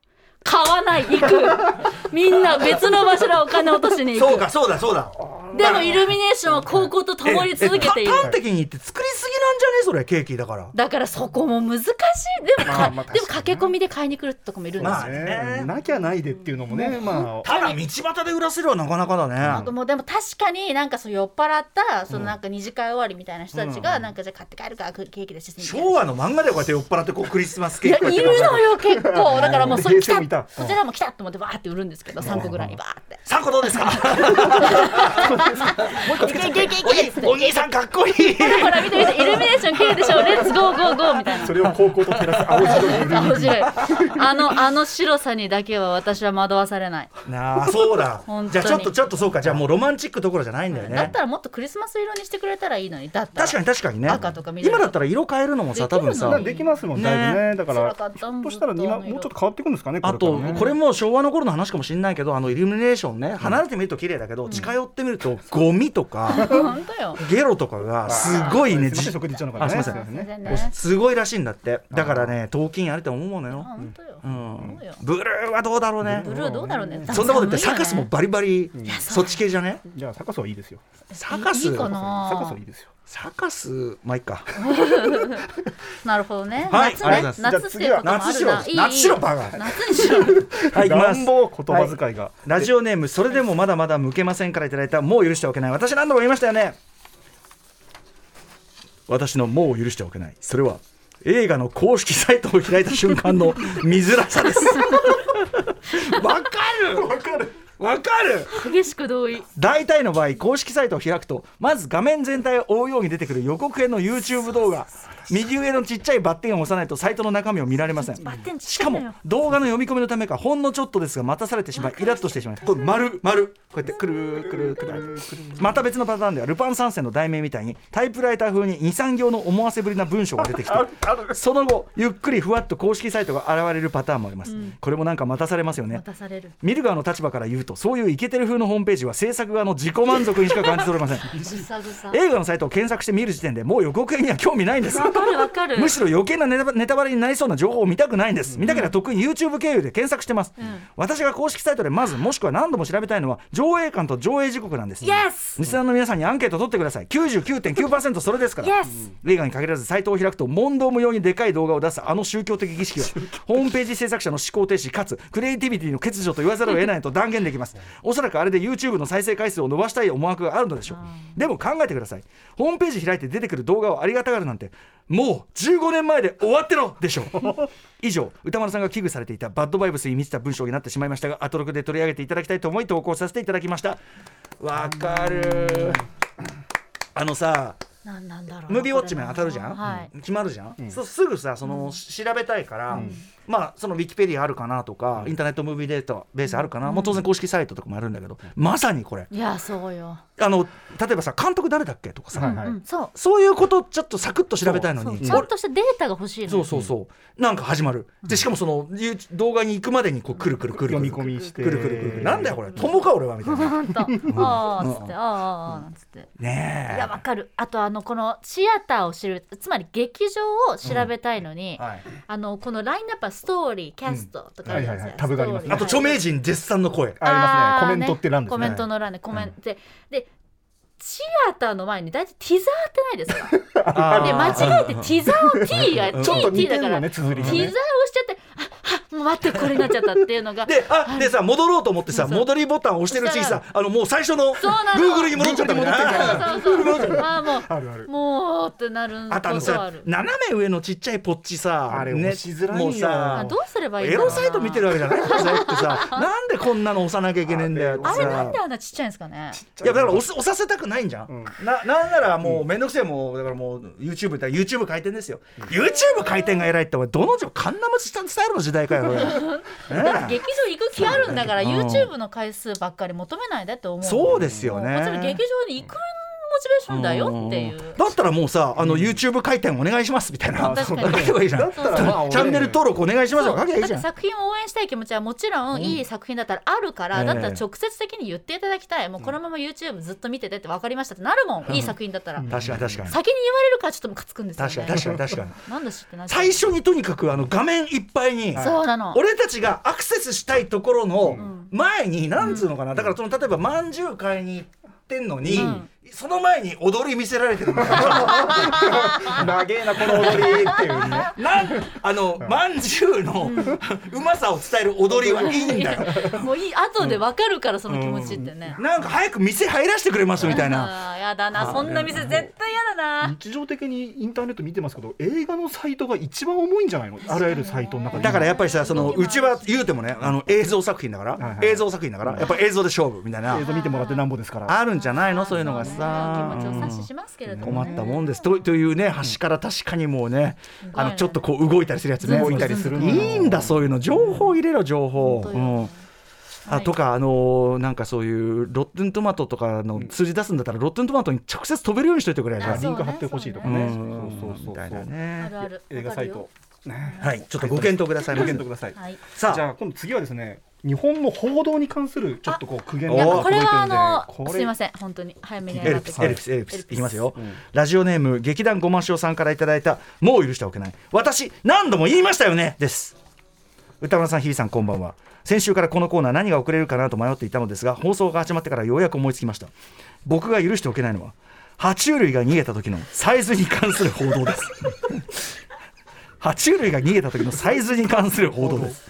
買わない。行く。みんな別の場所でお金落としに行く。そうかそうだそうだ。でもイルミネーションは高校と灯り続けている。端的に言って作りすぎなんじゃねそれケーキだから。だからそこも難しい。でもか、まあまあでも駆け込みで買いに来るとこもいるんですよ、まあね。ねなきゃないでっていうのもねまあ。ただ道端で売らせるはなかなかだね。なんかもうでも確かになんかそう酔っ払ったそのなんか二次会終わりみたいな人たちがなんかじゃあ買って帰るからケーキですみたいな昭和の漫画でこうやって酔っ払ってこうクリスマスケーキこうやって。いるのよ結構。だからもうそれ来た平成もいた。こちらも来たと思ってバーって売るんですけど3個ぐらいバーって。3個どうですか？お兄さんかっこいいほら見て見てイルミネーション綺麗でしょレッツゴーゴーゴーみたいなそれを煌々と照らす青白いイルミ面白いあのあの白さにだけは私は惑わされないなあそうだじゃあちょっとちょっとそうかじゃあもうロマンチックどころじゃないんだよねだったらもっとクリスマス色にしてくれたらいいのにだったら確かに確かにね赤とか緑今だったら色変えるのもさ多分さできますもんだいぶねだからひょっとしたら今もうちょっと変わっていくんですかねこあれからねとこれも昭和の頃の話かもしれないけどあのイルミネーションねね離れてみると綺麗だけど近寄ってみるとゴミとかゲロとかがすごいねすすごいらしいんだって。だからね頭筋あれと思うのよ、ブルーはどうだろうね。ブルーどうだろうね。そんなこと言ってサカスもバリバリそっち系じゃね？じゃあサカスはいいですよ。サカスいいかな。サカスはいいですよサカスまあいいか。なるほどね。はい。夏ね。夏っていうこともあ夏しろ。るないい。夏しろバカ夏にしろ。はい乱暴言葉遣いが、ラジオネームそれでもまだまだ向けませんからいただいたもう許しておけない。私何度も言いましたよね。私のもう許しておけない。それは映画の公式サイトを開いた瞬間の見づらさです。[laughs] わかる。わかるわかる。激しく同意。大体の場合公式サイトを開くとまず画面全体を覆うように出てくる予告編の YouTube 動画。右上のちっちゃいバッテンを押さないとサイトの中身を見られません。しかも動画の読み込みのためかほんのちょっとですが待たされてしまいイラッとしてしまいこれ丸丸こうやってくるくるくるまた別のパターンではルパン三世の題名みたいにタイプライター風に23行の思わせぶりな文章が出てきてその後ゆっくりふわっと公式サイトが現れるパターンもあります、これもなんか待たされますよね待たされる見る側の立場から言うとそういうイケてる風のホームページは制作側の自己満足にしか感じ取れませ [laughs] ん。映画のサイトを検索して見る時点でもう予告編には興味ないんです。わかるわかる。むしろ余計なネタバレになりそうな情報を見たくないんです、見たければ得意に YouTube 経由で検索してます、私が公式サイトでまずもしくは何度も調べたいのは上映館と上映時刻なんです。リスナーの皆さんにアンケート取ってください。99.9%それですから、映画に限らずサイトを開くと問答無用にでかい動画を出すあの宗教的儀式はホームページ制作者の思考停止かつクリエイティビティの欠如と言わざるを得ないと断言できます。おそらくあれで YouTube の再生回数を伸ばしたい思惑があるのでしょう。でも考えてください。ホームページ開いて出てくる動画をありがたがるなんてもう15年前で終わってろでしょう。[laughs] 以上歌丸さんが危惧されていたバッドバイブスに満ちた文章になってしまいましたがアトロクで取り上げていただきたいと思い投稿させていただきました。わかるあのさなんなんだろうなムービーウォッチメン当たるじゃん、はい。決まるじゃん、そうすぐさその、調べたいから、まあそのウィキペディアあるかなとか、インターネットムービーデータベースあるかな、もう当然公式サイトとかもあるんだけど、まさにこれ。いやそうよ。あの例えばさ監督誰だっけとかさ、はいそう。そういうことをちょっとサクッと調べたいのに。ちゃんとしたデータが欲しいのそうそうそう。なんか始まる。でしかもそのゆ動画に行くまでにこうくるくるくるくる読み込みして。くるくるくるなんだよこれ。友か俺はみたいな。[laughs] 本当。ああつって。ああああなんつって。ねいやわかる。あとあのこのシアターを知るつまり劇場を調べたいのに、え、はい、あのこのラインナップはストーリーキャストとかあタブがありますね。あと著名人絶賛の声。ありますね。コメントって欄ですね。コメントの欄でコメントで、でシアターの前に大体ティザーってないですか？[laughs] で間違えてティザーを T が T だから、ねね。ティザーをしちゃってあ待ってこれになっちゃったっていうのがであでさ戻ろうと思ってさ戻りボタンを押してるうちにさあのもう最初のそうなの。Google に戻っちゃったみ [laughs] たいなああもうあるある。もうってなるあとあのさ斜め上のちっちゃいポッチさあれ押しづらいよ。もうさあどうすればいいエロサイト見てるわけじゃないんだぞってさなんでこんなの押さなきゃいけねえんだよってあれなんさであんなちっちゃいんですかね？いやだから押させたくないんじゃん、うん。ななんならもうめんどくせえもうだからもう YouTube って YouTube 回転ですよ、YouTube 回転が偉いってお前どの女カンナムスタイルの時代かよこれね劇場行く気あるんだからう。ん YouTube の回数ばっかり求めないでって思う。そうですよもうこっちもね劇場に行くモチベーションだよっていう。だったらもうさあの YouTube 回転お願いしますみたいな、確かに。書けばいいじゃん。だったら。まあチャンネル登録お願いしますよ書けばいいじゃん。作品を応援したい気持ちはもちろんいい作品だったらあるから、ええ。だったら直接的に言っていただきたい。もうこのまま YouTube ずっと見ててって分かりましたってなるもん、いい作品だったら、確かに確かに。先に言われるからちょっとムカつくんですよね。確かに確かに確かに。なんだしって最初にとにかくあの画面いっぱいにそうなの。俺たちがアクセスしたいところの前に、なんつうのかな。だからその例えばまんじゅう買いに行ってんのに、うんその前に踊り見せられてる長えなこの踊りっていうね。なんあのまんじゅうのうまさを伝える踊りはいいんだよ。もういい後で分かるからその気持ちってね、なんか早く店入らせてくれますみたいな。やだな。そんな店絶対嫌だな。日常的にインターネット見てますけど映画のサイトが一番重いんじゃないの？あらゆるサイトの中で。だからやっぱりさそのうちは言うてもねあの映像作品だから、はいはい。映像作品だからやっぱ映像で勝負みたいな。映像見てもらってなんぼですから。あるんじゃないの？そういうのがさ気持ちを察ししますけれども、ね、困ったもんです。とというね端から確かにもうね、あのちょっとこう動いたりするやつね動いたりするいいん。だそういうの情報入れろ情報、あとかあのーなんかそういうロッテントマトとかの数字出すんだったらロッテントマトに直接飛べるようにしといてくれ。じゃんあそうリンク貼ってほしいとかうね。んそうそうそうみたいなあねるある。映画サイト。ねはい。ちょっとご検討ください。ご検討ください。はい。さあ。じゃあ今度次はですね日本の報道に関するちょっとこう苦言おいやーこれはあのすいません本当に早めに謝エルって。くださいピスエルピスエルピスいきますよ、んラジオネーム劇団ごま塩さんからいただいた「もう許しておけない私何度も言いましたよね」です。歌村さん日比さんこんばんは。先週からこのコーナー何が遅れるかなと迷っていたのですが放送が始まってからようやく思いつきました。僕が許しておけないのは爬虫類が逃げた時のサイズに関する報道です。爬虫類が逃げた時のサイズに関する報道です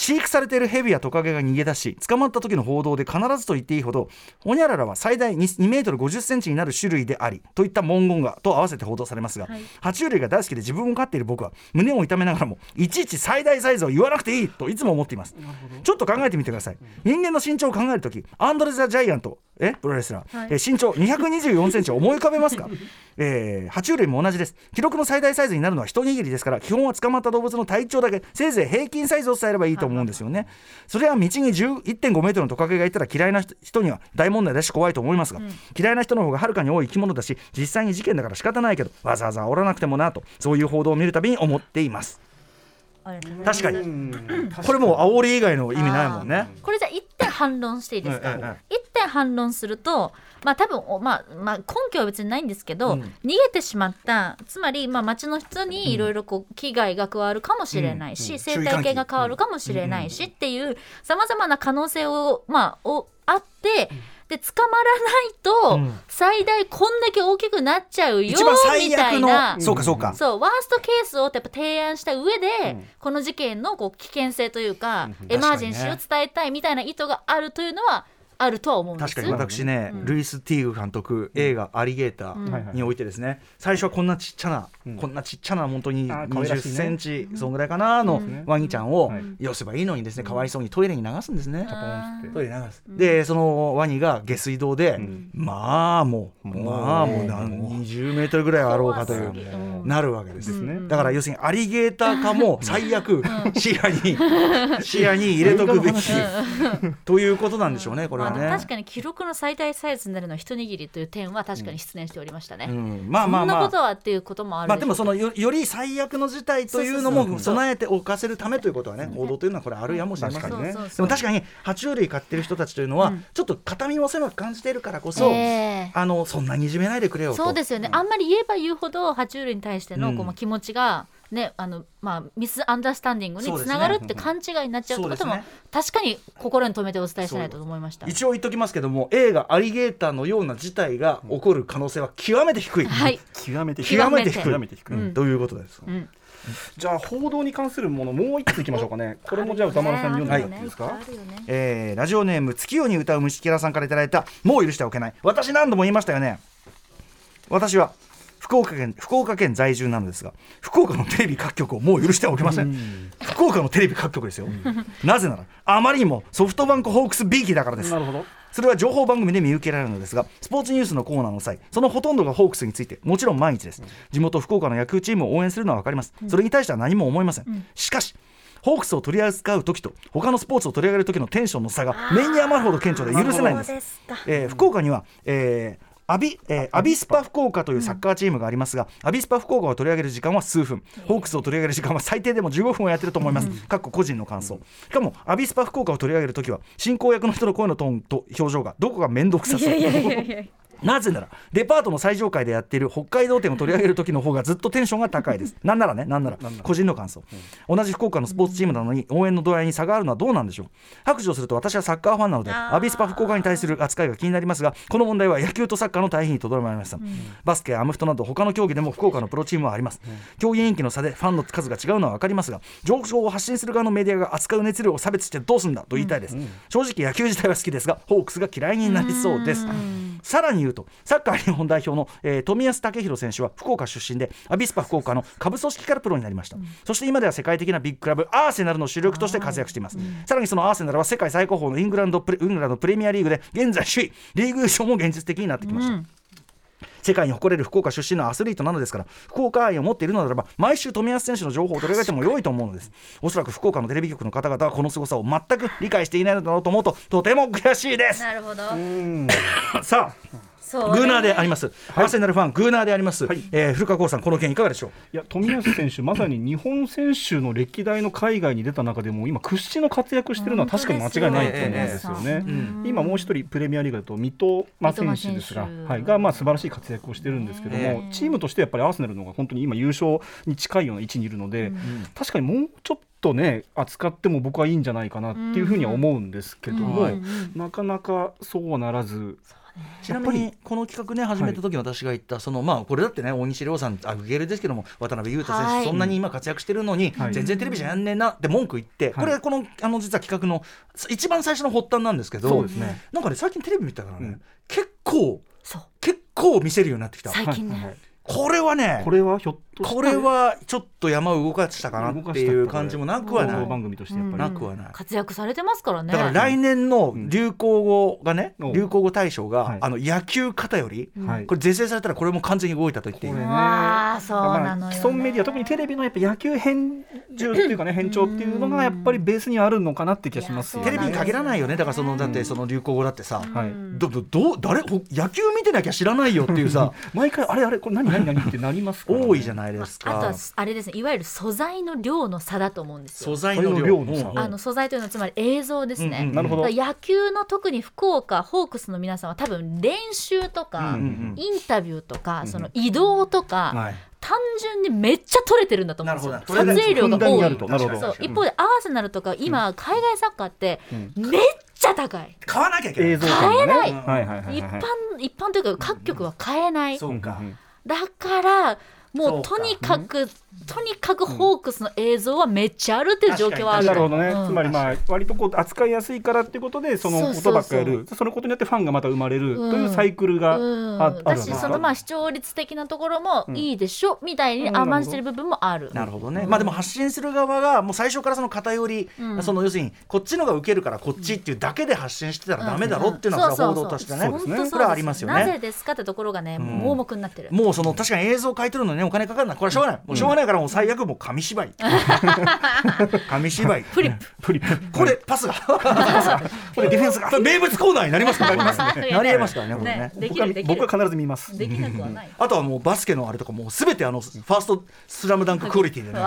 飼育されているヘビやトカゲが逃げ出し捕まった時の報道で必ずと言っていいほどホニャララは最大 2, 2メートル50センチになる種類でありといった文言がと合わせて報道されますが、はい。爬虫類が大好きで自分を飼っている僕は胸を痛めながらもいちいち最大サイズを言わなくていいといつも思っています。ちょっと考えてみてください。人間の身長を考える時アンドレ・ザ・ジャイアントえプロレスラー、はい。え身長224センチを思い浮かべますか、[laughs] えー爬虫類も同じです。記録の最大サイズになるのは一握りですから基本は捕まった動物の体長だけせいぜい平均サイズを伝えればいいと思うんですよね。それは道に10 1.5メートルのトカゲがいたら嫌いな人人には大問題だし怖いと思いますが、嫌いな人の方がはるかに多い生き物だし実際に事件だから仕方ないけどわざわざ煽らなくてもなとそういう報道を見るたびに思っています確かに。うんこれもう煽り以外の意味ないもんね。これじゃあ一点反論していいですか、一点反論するとまあ多分おまあまあ根拠は別にないんですけど、うん。逃げてしまったつまりまあ町の人にいろいろこう危害が加わるかもしれないし、生態系が変わるかもしれないしっていうさまざまな可能性をまあおあって。で捕まらないとうん。最大こんだけ大きくなっちゃうよみた悪いな。のそうかそうか。そうワーストケースをやっぱ提案した上で、この事件のこう危険性というか、エマージェンシーを伝えたいみたいな意図があるというのはあるとは思うんです確かに。私ね、ルイス・ティーグ監督映画「アリゲーター」においてですね最初はこんなちっちゃな、こんなちっちゃな本当にあー可愛ら20しいね。センチそんぐらいかなのワニちゃんをはい。寄せばいいのにですねかわいそうにトイレに流すんですね。トイレに流す。でそのワニが下水道で、まあもうまあもう何20メートルぐらいはあろうかというなるわけです。ね。だから要するにアリゲーター化も最悪視野に [laughs] 視野に入れとくべきということなんでしょうねこれは。ね。まあ確かに記録の最大サイズになるのは一握りという点は確かに失念しておりましたね。うん。まあまあそんなまあことはっていうこともある。まあでもそのよより最悪の事態というのも備えておかせるためということはね報道というのはこれあるやもしれません。ねでも確かに爬虫類飼ってる人たちというのはうん。ちょっと肩身も狭く感じているからこそ、ええ。あのそんなにいじめないでくれよと。そうですよね、あんまり言えば言うほど爬虫類に対してのうん。こうまあ気持ちが、ねあのまあ、ミスアンダースタンディングにつながるって勘違いになっちゃうってことも、ね。確かに心に留めてお伝えしないと思いました。一応言っときますけども映画「アリゲーター」のような事態が起こる可能性は極めて低い、はい、極めて低い。極めて低い。極めて低い、うん。ということです、うん、じゃあ報道に関するものもう一ついきましょうかね。これもじゃあ歌丸さんに読んでもらっていいですか、あるよね。えーラジオネーム月夜に歌う虫キャラさんからいただいた「もう許してはおけない」私何度も言いましたよね。私は福岡県福岡県在住なのですが福岡のテレビ各局をもう許してはおけません。福岡のテレビ各局ですよ。なぜならあまりにもソフトバンクホークス B 期だからです。なるほど。それは情報番組で見受けられるのですがスポーツニュースのコーナーの際そのほとんどがホークスについてもちろん毎日です。地元福岡の野球チームを応援するのは分かります。それに対しては何も思いません。しかしホークスを取り扱う時と他のスポーツを取り上げる時のテンションの差が目に余るほど顕著で許せないんです。えー福岡には、えーアビえーアビスパ。福岡というサッカーチームがありますが、アビスパ福岡を取り上げる時間は数分、ホークスを取り上げる時間は最低でも15分をやってると思います、かっこ個人の感想。しかも、アビスパ福岡を取り上げるときは、進行役の人の声のトーンと表情がどこか面倒くさそう。なぜならデパートの最上階でやっている北海道店を取り上げる時の方がずっとテンションが高いです。[laughs] なんならねなんなら個人の感想、同じ福岡のスポーツチームなのに応援の度合いに差があるのはどうなんでしょう。白状すると私はサッカーファンなのでアビスパ福岡に対する扱いが気になりますがこの問題は野球とサッカーの対比にとどまりました、バスケアメフトなど他の競技でも福岡のプロチームはあります、競技人気の差でファンの数が違うのは分かりますが情報を発信する側のメディアが扱う熱量を差別してどうすんだと言いたいです、正直野球自体は好きですがホークスが嫌いになりそうですさらに言うとサッカー日本代表の、えー富安武宏選手は福岡出身でアビスパ福岡の下部組織からプロになりました、そして今では世界的なビッグクラブアーセナルの主力として活躍しています、さらにそのアーセナルは世界最高峰のイングランドプレイングランドプレミアリーグで現在首位リーグ優勝も現実的になってきました、世界に誇れる福岡出身のアスリートなのですから福岡愛を持っているのならば毎週富安選手の情報を取り上げても良いと思うのです。おそらく福岡のテレビ局の方々はこの凄さを全く理解していないのだろうと思うととても悔しいです。なるほど、うんさあグーナーであります、アーセナルファングーナーであります、はい。えー古川光さんこの件いかがでしょう？いや冨安選手、まさに日本選手の歴代の海外に出た中でも、今、屈指の活躍してるのは確かに間違いないと思うんですよね。うん。今、もう一人、プレミアリーグだと三笘選手ですが、はい、がまあ素晴らしい活躍をしてるんですけども、ねチームとしてやっぱりアーセナルの方が本当に今、優勝に近いような位置にいるので、確かにもうちょっとね、扱っても僕はいいんじゃないかなっていうふうには思うんですけども、うん。なかなかそうはならず。ちなみにこの企画ね始めた時私が言った、そのまあこれだってね大西亮さんあグゲールですけども渡辺裕太選手、はい。そんなに今活躍してるのに、はい。全然テレビじゃやんねえなって文句言って、これこのあの実は企画の一番最初の発端なんですけどね。なんかね最近テレビ見たからね、うん。結構結構見せるようになってきた。最近ね、これはねこれはひょこれはちょっと山を動かしたかなっていう感じもなくはない。番組としてやっぱり、なくはない活躍されてますからね。だから来年の流行語がね、うん。流行語大賞が、はい。あの野球偏り、はい。これ是正されたらこれも完全に動いたと言っていいあーそうなの既存メディア特にテレビのやっぱ野球編集っていうかね編調っていうのがやっぱりベースにあるのかなって気がしますよね。テレビに限らないよね。だからそのだってその流行語だってさ、はい。どどどう誰？ほ野球見てなきゃ知らないよっていうさ。[laughs] 毎回あれあれこれ何何何ってなります多いじゃないですか。あとはあれですねいわゆる素材の量の差だと思うんですよ。素材の量。量の差。うんあの素材というのはつまり映像ですね、うんうん。なるほど。野球の特に福岡ホークスの皆さんは多分練習とか、うんうんインタビューとか、その移動とか、はい。単純にめっちゃ撮れてるんだと思うんですよ。撮影量が多い。あると。なるほど。そう一方でアーセナルとか今海外サッカーってめっちゃ高い、買わなきゃいけない。買えない。はいはいはい一はい。般一般というか各局は買えない、そうか、だからもそうとにかくとにかくホークスの映像はめっちゃあるっていう状況はある。なるほどね、うん。つまりまあ割とこう扱いやすいからっていうことでそのことばっかやる。そのことによってファンがまた生まれるというサイクルがあ,、だしそのまあ視聴率的なところもいいでしょ、みたいに甘んじてる部分もある。なるほどね、まあでも発信する側がもう最初からその偏り、その要するにこっちのが受けるからこっちっていうだけで発信してたらダメだろっていうのがさ報道としてね。そうそうそうこれはありますよなぜねですかってところがね、盲目になってる。もうその確かに映像買い取るのにねお金かかるのはこれはしょうがない、もうしょうがないからもう最悪もう紙芝居。[laughs] 紙芝居。フリップ。フリップ。これパスが。[laughs] これディフェンスが。名物コーナーになりますからね。[laughs] なりえますからねこれね。僕は。必ず見ます。できなくはない。あとはもうバスケのあれとかもうすべてあのファーストスラムダンククオリティでね。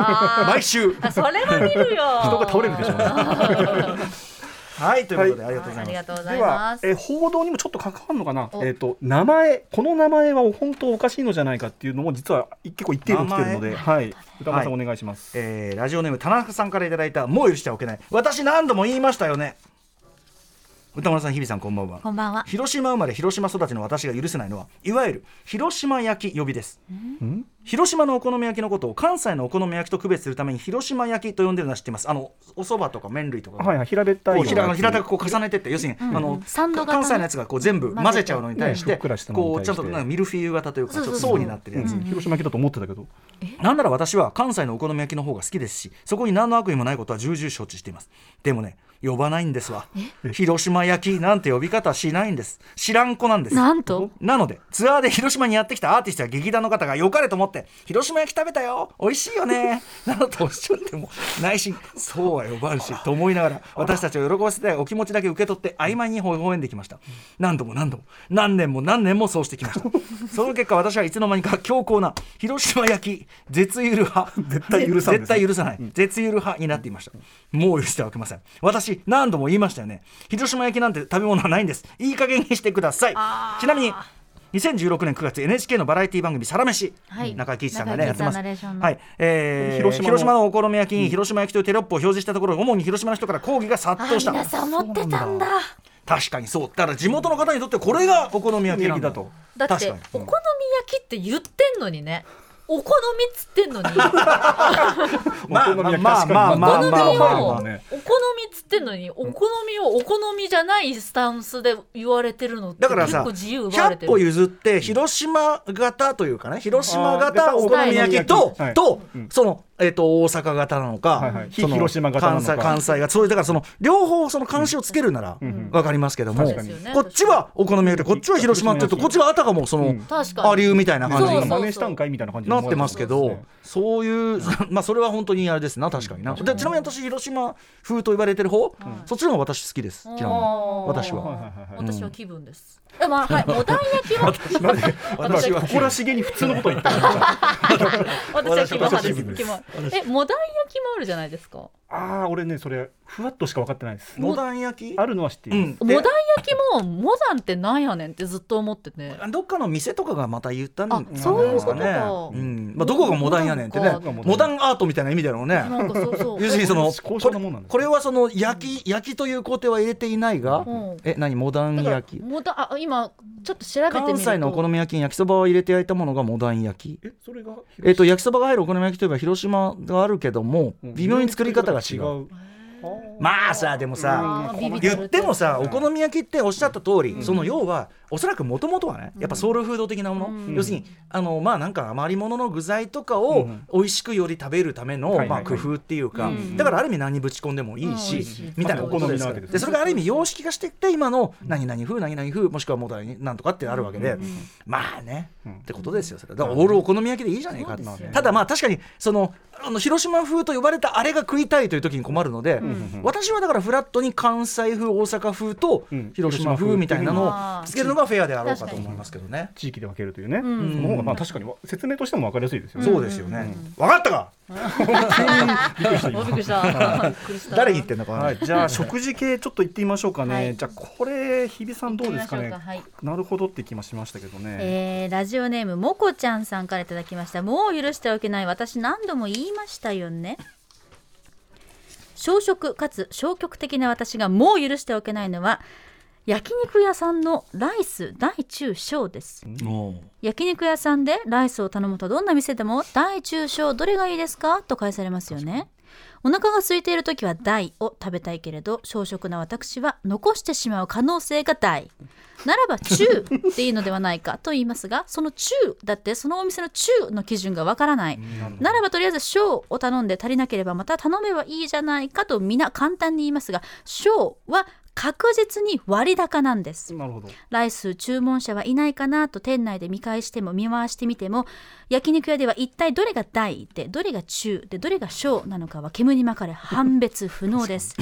毎週。あそれは見るよ。人が倒れるでしょうねはいということでありがとうござあいます。りがとうございではま、す。え報道にもちょっと関わるのかな？お、えー、と名前、この名前は本当おかしいのじゃないかっていうのも、実は結構一定量来てるので、はい、歌丸さん、お願いします。えーラジオネーム田中さんからいただいたもう許してはおけない。私何度も言いましたよね歌丸さん日比さんこんばんは。こんばんは。広島生まれ広島育ちの私が許せないのはいわゆる広島焼き呼びです。ん？広島のお好み焼きのことを関西のお好み焼きと区別するために広島焼きと呼んでるのは知っています。あのお蕎麦とか麺類とか。はいはい、平べったい平平たくこう重ねてって要するに、あのサンド型ね関西のやつがこう全部混ぜちゃう。のに対して、こうち対して。ょっとなんかミルフィーユ型というかちょっと層になってるやつ、広島焼きだと思ってたけど、なんなら私は関西のお好み焼きの方が好きですしそこに何の悪意もないことは重々承知しています。でもね呼ばないんですわ。広島焼きなんて呼び方しないんです。知らん子なんです。なんと？なのでツアーで広島にやってきたアーティストや劇団の方が良かれと思って広島焼き食べたよ。美味しいよね。などとおっしゃっても内心そうは呼ばんしと思いながら私たちを喜ばせてお気持ちだけ受け取って曖昧に微笑んできました。何度も何度も何年も何年もそうしてきました。その結果私はいつの間にか強硬な広島焼き絶ゆる派絶対許さない、絶ゆる派になっていました。もう許してはおけません。私何度も言いましたよね。広島焼きなんて食べ物はないんです。いい加減にしてください。ちなみに2016年9月 NHK のバラエティ番組「サラメシ」はい。中井貴一さんがねやってます。はい。えー広島のお好み焼きに広島焼きというテロップを表示したところ主に広島の人から抗議が殺あ到した。皆さん持ってたんだ。確かにそう。だから地元の方にとってこれがお好み焼きなんだと。だって確かに。お好み焼きって言ってんのにね。お好みっつってんのに。[laughs] まあお好みまあまあまあお好みまあをまあまあお好みっつってんのに、お好みをお好みじゃないスタンスで言われてるのってだからさ結構自由奪われて100歩る。譲って広島型というかね広島あ型ーお好み焼きとはいとうんそのえっと大阪型なのか、はいはい。その広島型なのか。関西関西がそういうだからその両方その監視をつけるならわかりますけども、確かに。こっちはお好み焼きでこっちは広島って言うとこっちはあたかもその、確かに。ありゅうみたいな感じにそうそう真似したんかいみたいな感じに思われなってますけどそういう [laughs] まあそれは本当にあれですな確かにな。でちなみに私広島風と言われてる方、そっちの方が私好きですちなみに。私は。はいはいはい私は気分です。えまあはい、モダン焼きも私は誇らしげに普通のこと言った私は肝派です。私はです肝えモダン焼きもあるじゃない。ですか。ああ俺ねそれふわっとしか分かってないです。モダン焼き？あるのは知っています、うん。モダン焼きもモダンってなんやねんってずっと思ってて。どっかの店とかがまた言ったんあじゃそういうことか。ないですかね。うん。まあ、どこがモダンやねんってね。モダンアートみたいな意味だろうね。なんかそうそう。要するにそのこれはその焼き焼きという工程は入れていないが、うん。え何モダン焼き？モダンあ今ちょっと調べてみると。関西のお好み焼きに焼きそばを入れて焼いたものがモダン焼き。えそれがえっと焼きそばが入るお好み焼きといえば広島があるけどもうん。微妙に作り方が違う。まあさでもさ言ってもさお好み焼きっておっしゃった通り、その要はおそらくもともとはねやっぱソウルフード的なもの、要するにあのまあなんか余り物の具材とかをうん。美味しくより食べるための、まあ、工夫っていうか、うん。だからある意味何ぶち込んでもいいし、みたいなことです。でそれがある意味様式化していって今の何々風何々風もしくはもう何なんとかってあるわけで、まあね、うん。ってことですよそれだからオールお好み焼きでいいじゃねえかただまあ確かにそのあの広島風と呼ばれたあれが食いたいという時に困るので、ん。私はだからフラットに関西風大阪風とうん。広島風みたいなのをつけるのがフェアであろうかと思いますけどね。地域で分けるというね、ん。その方がまあ確かに。説明としても分かりやすいですよね、そうですよね。分かったか？[laughs] 誰に言ってんのかな。はい、じゃあ食事系ちょっと言ってみましょうかね、はい。じゃあこれ日比さんどうですかね？なるほどって気もしましたけどね、えーラジオネームもこちゃんさんからいただきました。もう許しておけない。私何度も言いましたよね。小食かつ消極的な私がもう許しておけないのは焼肉屋さんのライス大中小です。焼肉屋さんでライスを頼むとどんな店でも大中小どれがいいですか？と返されますよねお腹が空いている時は大を食べたいけれど小食な私は残してしまう可能性が大ならば中っていいのではないかと言いますがその中だってそのお店の中の基準がわからない。ならばとりあえず小を頼んで足りなければまた頼めばいいじゃないかと皆簡単に言いますが小は確実に割高なんです。なるほど。ライス注文者はいないかなと店内で見返しても見回してみても焼肉屋では一体どれが大でどれが中でどれが小なのかは煙に巻かれ判別不能です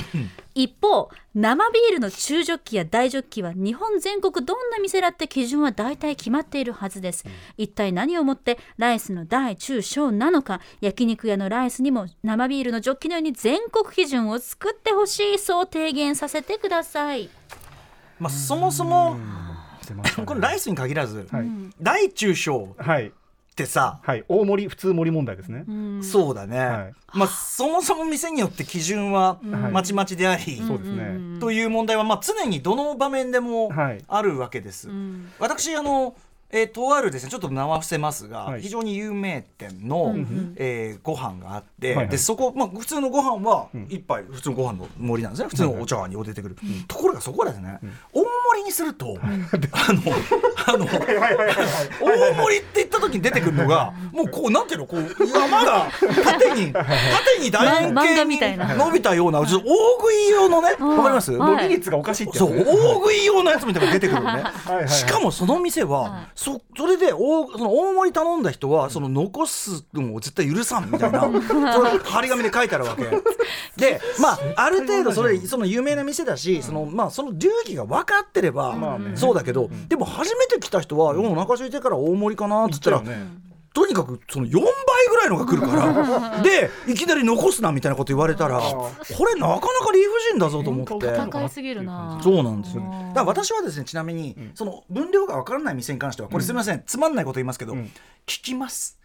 一方生ビールの中ジョッキや大ジョッキは日本全国どんな店だって基準は大体決まっているはずです。一体何をもってライスの大中小なのか焼肉屋のライスにも生ビールのジョッキのように全国基準を作ってほしいそう提言させてください。まあそもそもねこれライスに限らずはい、大中小はいってさ。はい、大盛り普通盛り問題ですね、そうだね、はい。まあそもそも店によって基準ははい。まちまちであり、そうですね、という問題はまあ常にどの場面でもはい。あるわけです。私あのえーとあるですねちょっと名は伏せますが、はい。非常に有名店の、えーご飯があって、はいはい。でそこ、まあ、普通のご飯はん。一杯普通のご飯の盛りなんですね。普通のお茶碗にお出てくる、ところがそこはですね、大盛りにすると、あのあの大盛りって言った時に出てくるのがもうこうなんていうのこう山が縦に縦に楕円形みたいな。に伸びたようなちょっと大食い用のねわかります、はい伸び率がおかしいってそう大食い用のやつみたいなのが出てくるのね。はいはい。しかもその店は、はいそそれで大その大盛り頼んだ人はその残すのを絶対許さんみたいな [laughs] 張り紙で書いてあるわけ。[laughs] でまあある程度それその有名な店だしそのまあその流儀が分かってればそうだけどでも初めて来た人は「お腹空いてから大盛りかな」っつったらとにかくその4倍ぐらいのが来るから [laughs] でいきなり残すなみたいなこと言われたらこれなかなか理不尽だぞと思って。高いすぎるなそうなんですよ。だから私はですねちなみに、その分量が分からない店に関してはこれすみません、つまんないこと言いますけど、ん聞きます。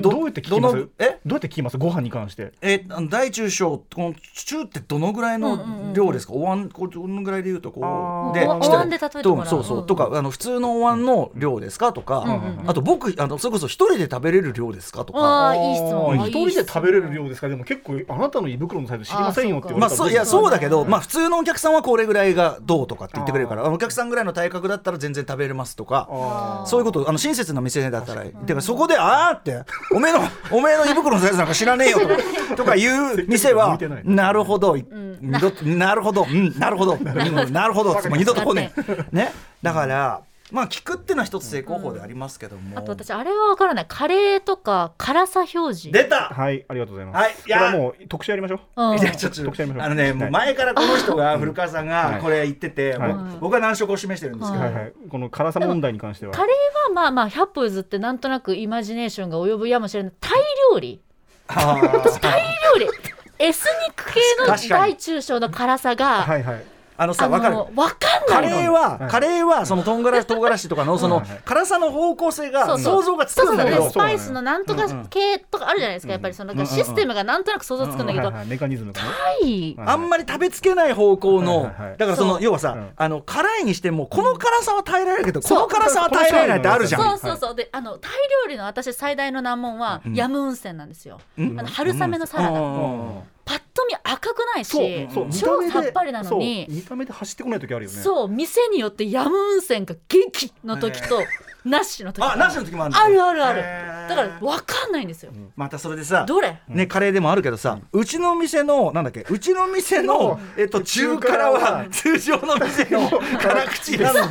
どうやって聞きます？え？どうやって聞きます？ご飯に関して。え大中小この中ってどのぐらいの量ですか、お椀このぐらいで言うとこうでおお椀で例えてもらう。とそうそう、うんとかあの普通のお椀の量ですか？とか、あと僕あのそれこそ一人で食べれる量ですか？とか。いい質問。一人で食べれる量ですか？でも結構あなたの胃袋のサイズ知りませんよって言われたらまあそういやそうだけど、うんまあ普通のお客さんはこれぐらいがどうとかって言ってくれるからお客さんぐらいの体格だったら全然食べれますとか。あそういうことあの親切な店だったら。てかそこで「ああ」って「おめえのおめえの胃袋のサイズなんか知らねえよ」とか [laughs] とかいう店はない「なるほど、二度となるほど。うんなるほど。うんなるほど」[laughs] もう二度と来ねえ。ね。だからまあ聞くっていうのは一つ成功法でありますけども、あと私あれは分からない。カレーとか辛さ表示。出た！はいありがとうございます。はいいや。これはもう特集やりましょう。うん。いやちょっと特集やりましょう。あのねもう前からこの人が古川さんはい。がこれ言ってて、はい。もう僕は難色を示してるんですけど、ははいはい。この辛さ問題に関しては。カレーはまあまあ100歩譲ってなんとなくイマジネーションが及ぶやもしれない。タイ料理。あー。タイ料理。エスニック系の大中小の辛さが、はいはいあのさあ分かる？かんカないの。レーは、はい。カレーはその唐辛子唐辛子とかのその辛さの方向性が想像がつくんだけど。そうスパイスのなんとか系とかあるじゃないですか、やっぱりそのシステムがなんとなく想像つくんだけど、メカニズムはいはい。あんまり食べつけない方向の、だからその要はさ、うん。あの辛いにしてもこの辛さは耐えられるけど、この辛さは耐えられないってあるじゃん。そう。そうそうであのタイ料理の私最大の難問は、ヤムウンセンなんですよ、ん。あの春雨のサラダ、うんパッと見赤くないそうし超さっぱりなのに。見た目で走ってこない時あるよね。そう店によってヤムウンセンが激の時となしの時あなしの時もあるあるあるある。だから分かんないんですよ、またそれでさどれ？ね、カレーでもあるけどさ、うちの店のなんだっけ？うちの店の、えっと、中辛は通常の店の辛口です。いい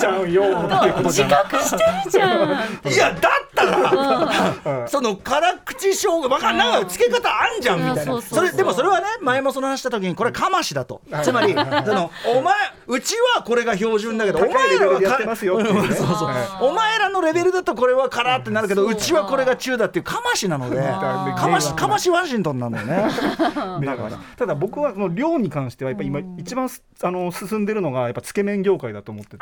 じゃんよっていうことじ自ゃん覚してるじゃん。いやだったら、うん。その辛口生姜わかんない。なんかつけ方あんじゃんみたいな、うんそうそうそうそれでもそれはね前もその話した時にこれかましだと、つまりそのお前うちはこれが標準だけどお前らはってますよっていうね。[laughs] そうそう。あお前らのレベルだとこれは辛ってなるけどうちはこれが中だっていうかましなのでかましかましワシントンなんだよね。[laughs] だからただ僕はその量に関してはやっぱ今一番すあの進んでるのがやっぱつけ麺業界だと思っててつ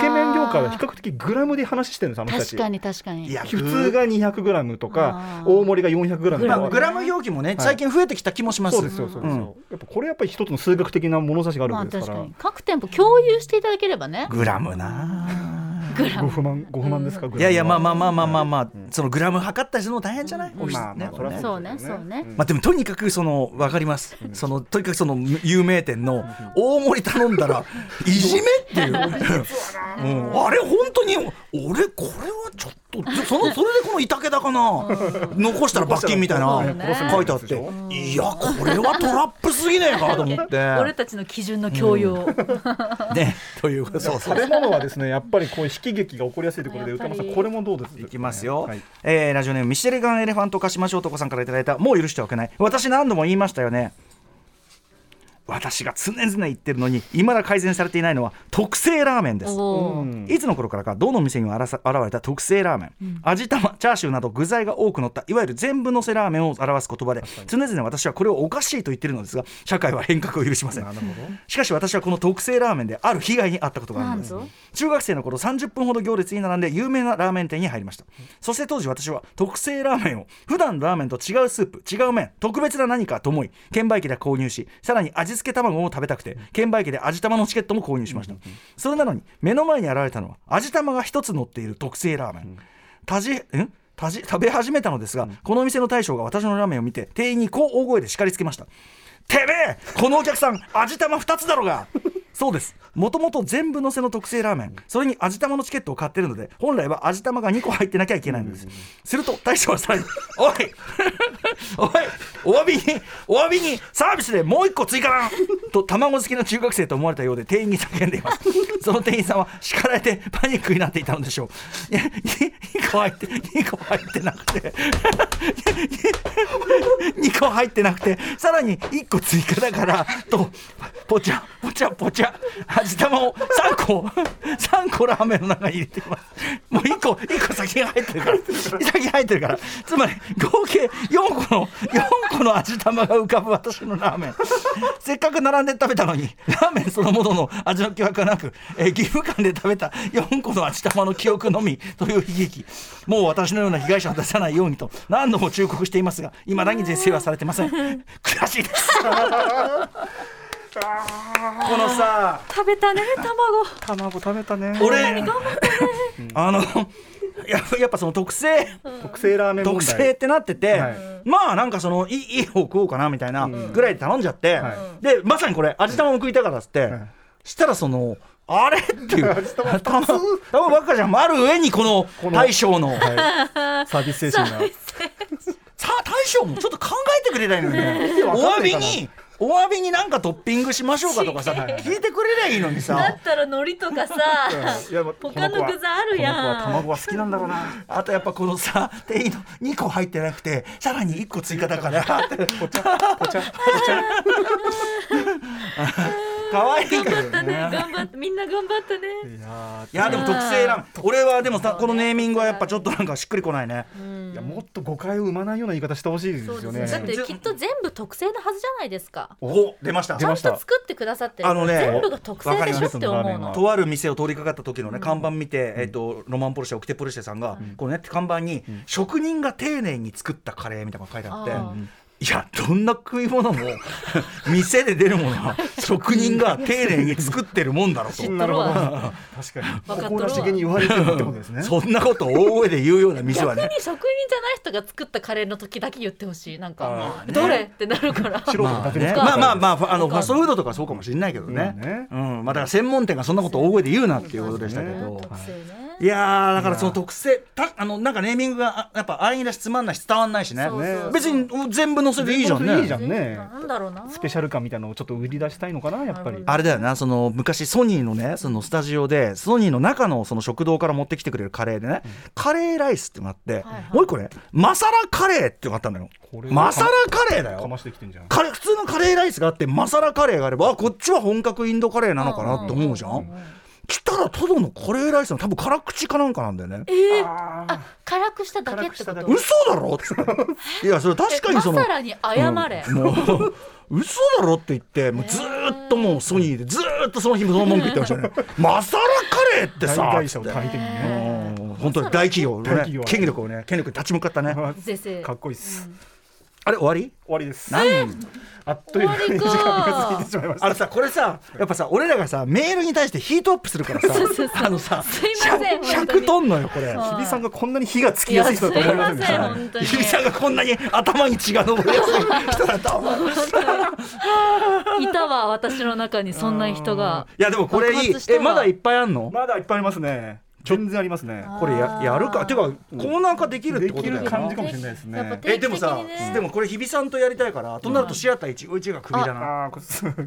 け麺業界は比較的グラムで話してるんですあの人たち。確かに確かに。いや普通が 200g とかあー。大盛りが 400g とか。グラムグラム表記もね最近増えてきた気もします。そうですよそうです。うやっぱこれやっぱり一つの数学的な物差しがあるまあわけですか確からに。各店舗共有していただければね。グラムなご不満ご不満ですかいやいやまあまあまあまあまああまあそのグラム測ったりするの大変じゃないまあまあそうね。そうねまあでもとにかくその分かります、そのとにかくその有名店の大盛り頼んだらいじめっていう、[laughs] うん。あれ本当に俺これはちょっとそのそれでこの板けだかな？残したら罰金みたいな。書いてあって。いやこれはトラップすぎねえかと思って。[laughs] 俺たちの基準の教養、ねということそうそう。食べ物はですねやっぱりこういう悲喜劇が起こりやすいということで歌間さんこれもどうです？いきますよ、はい。えーラジオネームミシェルガンエレファントカシマシ男さんからいただいたもう許しておけない。私何度も言いましたよね私が常々言ってるのに未だ改善されていないのは特製ラーメンです。いつの頃からかどの店にもあらさ現れた特製ラーメン、味玉チャーシューなど具材が多く乗ったいわゆる全部のせラーメンを表す言葉で常々私はこれをおかしいと言ってるのですが社会は変革を許しません。なるほど。しかし私はこの特製ラーメンである被害に遭ったことがあるんです中学生の頃30分ほど行列に並んで有名なラーメン店に入りました。そして当時私は特製ラーメンを普段のラーメンと違うスープ違う麺特別な何かと思い券売機で購入しさらに味付け卵を食べたくて券売機で味玉のチケットも購入しました。それなのに目の前に現れたのは味玉が一つ乗っている特製ラーメン。たじん？たじ食べ始めたのですが、この店の大将が私のラーメンを見て店員にこう大声で叱りつけました。てめえこのお客さん味玉2つだろうがそうです。もともと全部のせの特製ラーメン。それに味玉のチケットを買ってるので本来は味玉が2個入ってなきゃいけないのです。すると大将はさらに「おいおいお詫びにお詫びにサービスでもう1個追加だ!」と卵好きの中学生と思われたようで店員に叫んでいます。その店員さんは叱られてパニックになっていたのでしょう。いや2個入って2個入ってなくて。2個入ってなくてさらに1個追加だからとポチャポチャポチャ味玉を3個3個ラーメンの中に入れてます。もう1個1個先が入ってるから。先入ってるから。つまり合計4個の4個の味玉が浮かぶ私のラーメン。せっかく並んで食べたのにラーメンそのものの味の記憶がなく、えー義務感で食べた4個の味玉の記憶のみという悲劇。もう私のような被害者を出さないようにと何度も忠告していますがいまだに是正はされてません。悔しいです。このさ食べたね卵。卵食べたね。俺あのややっぱその特製特製ラーメン特製ってなってて、はい。まあなんかそのいいいい方食おうかなみたいなぐらいで頼んじゃって、はでまさにこれ味玉も食いたからっつって、はい。したらそのあれ？っていう。玉玉ばっかじゃん。ある上にこのこの大将の。はい、サービス精神が。さあ大将もちょっと考えてくれないのにね。お詫びにお詫びになんかトッピングしましょうかとかさ聞いてくれりゃいいのにださったら海苔とかさ [laughs] いやま他の具材あるやん。この子は卵は好きなんだろうな。あとやっぱこのさ店員の2個入ってなくてさらに1個追加だから。ぽちゃぽちゃ可愛い頑張ったねね頑張ってみんな頑張ったね。いやいやでも特製ラーメン俺はでもさこのネーミングはやっぱちょっとなんかしっくりこないね。ーいやもっと誤解を生まないような言い方してほしいですよね。ですね。だってきっと全部特製のはずじゃないですか。お出ました。ちゃん出ました。と作ってくださってるあのね全部が特製でしょって思うの。わかります。とある店を通りかかった時のね、看板見て、えっとロマンポルシェオキテポルシェさんが、このね看板に、職人が丁寧に作ったカレーみたいなのが書いてあって、いやどんな食い物も [laughs] 店で出るものは職人が丁寧に作ってるもんだろと。知っとるわ。確かに。わかっとるわ。心なしげに言われてるってことですね。[laughs] そんなことを大声で言うような店はね。逆に職人じゃない人が作ったカレーの時だけ言ってほしい。なんかどれ？ってなるから。まあまあまあまああのファストフードとかそうかもしれないけどね,、うんね。うん。まあだから専門店がそんなことを大声で言うなっていうことでしたけど、特製ねいやー。だからその特性たあのなんかネーミングがあやっぱ安易だしつまんないし伝わんないしね。そうそうそう。別に全部載せていいじゃんね。いいじゃんね。なんだろうな。スペシャル感みたいなのをちょっと売り出したいのかなやっぱり。あれだよなその昔ソニーのねそのスタジオでソニーの中のその食堂から持ってきてくれるカレーでね、カレーライスってのがあって、はいもう一個ねマサラカレーってのがあったのよ。これマサラカレーだかよましてきてんじゃん。カレー普通のカレーライスがあってマサラカレーがあればあこっちは本格インドカレーなのかなって思うじゃん来たらただのカレーライスの多分辛口かなんかなんだよね。あー。辛くしただけってこと？嘘だろって。いやそれ確かにマそのサラに謝れ、もう嘘だろって言ってもうずーっともうソニーでずーっとその日もその文句言ってましたね。マサラカレーって大さ。会社を相手にね。うん本当に大企業のね。大企業権力をね権力に立ち向かったね。かっこいいですあれ終わり？終わりです。何？あっという間に時間が過ぎてしまいました。あのさこれさやっぱさ俺らがさメールに対してヒートアップするからさあのさすいません本当100にトンのよこれ。はい。日比さんがこんなに火がつきいややすい人だと思いませんでしすいませんた本当に。日比さんがこんなに頭に血が上りやすい人だと思ういたわ私の中にそんな人がいやでもこれいい。えまだいっぱいあんの？まだいっぱいありますね全然ありますね。これややるか？ていうかコーナー化できるってできことだよな。る感じかもしれないですね。えでもさでもこれ日比さんとやりたいからとなるとシアター一期一会がクビだな。あ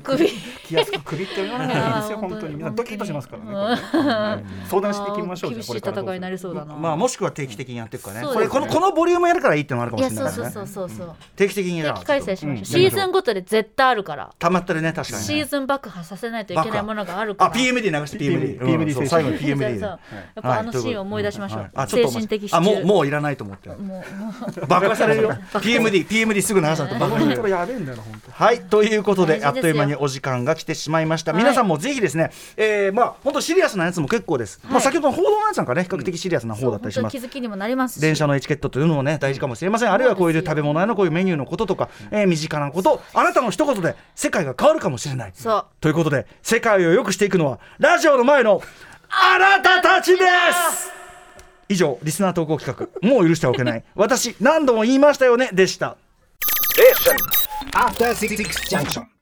首気安く首って言わな。いいですよ本当に。皆さんドキッとしますからね相談していきましょう厳しい戦いになりそうだな。まあもしくは定期的にやっていくかね。これこのこのボリュームやるからいいってのもあるかいもしれない。うそうねそうそうそう。定期的にや定期開催しましょう、うん。シーズンごとで絶対あるから。たまってるね確かにね。シーズン爆破させないといけないものがあるから。あ PMD 流して PMD 最後に PMD やっぱあのシーンを思い出しましょう、はいあちょっと精神的支あもう柱もういらないと思って。もうもう。爆破されるよ。[laughs] PMD PMD すぐ流さない。と爆破される。やべえんだよな本当。はい。ということであっという間にお時間が来てしまいました、はい皆さんもぜひですね、えー、まあ本当シリアスなやつも結構です、まあ先ほどの報道のやつなんかね比較的シリアスな方だったりします。気づきにもなりますし。電車のエチケットというのもね大事かもしれません。あるいはこういう食べ物屋のこういうメニューのこととか、えー身近なこと。あなたの一言で世界が変わるかもしれない。そう。ということで世界を良くしていくのはラジオの前のあなたたちです。以上リスナー投稿企画。もう許してはおけない。私何度も言いましたよね。でした。After Six Junction.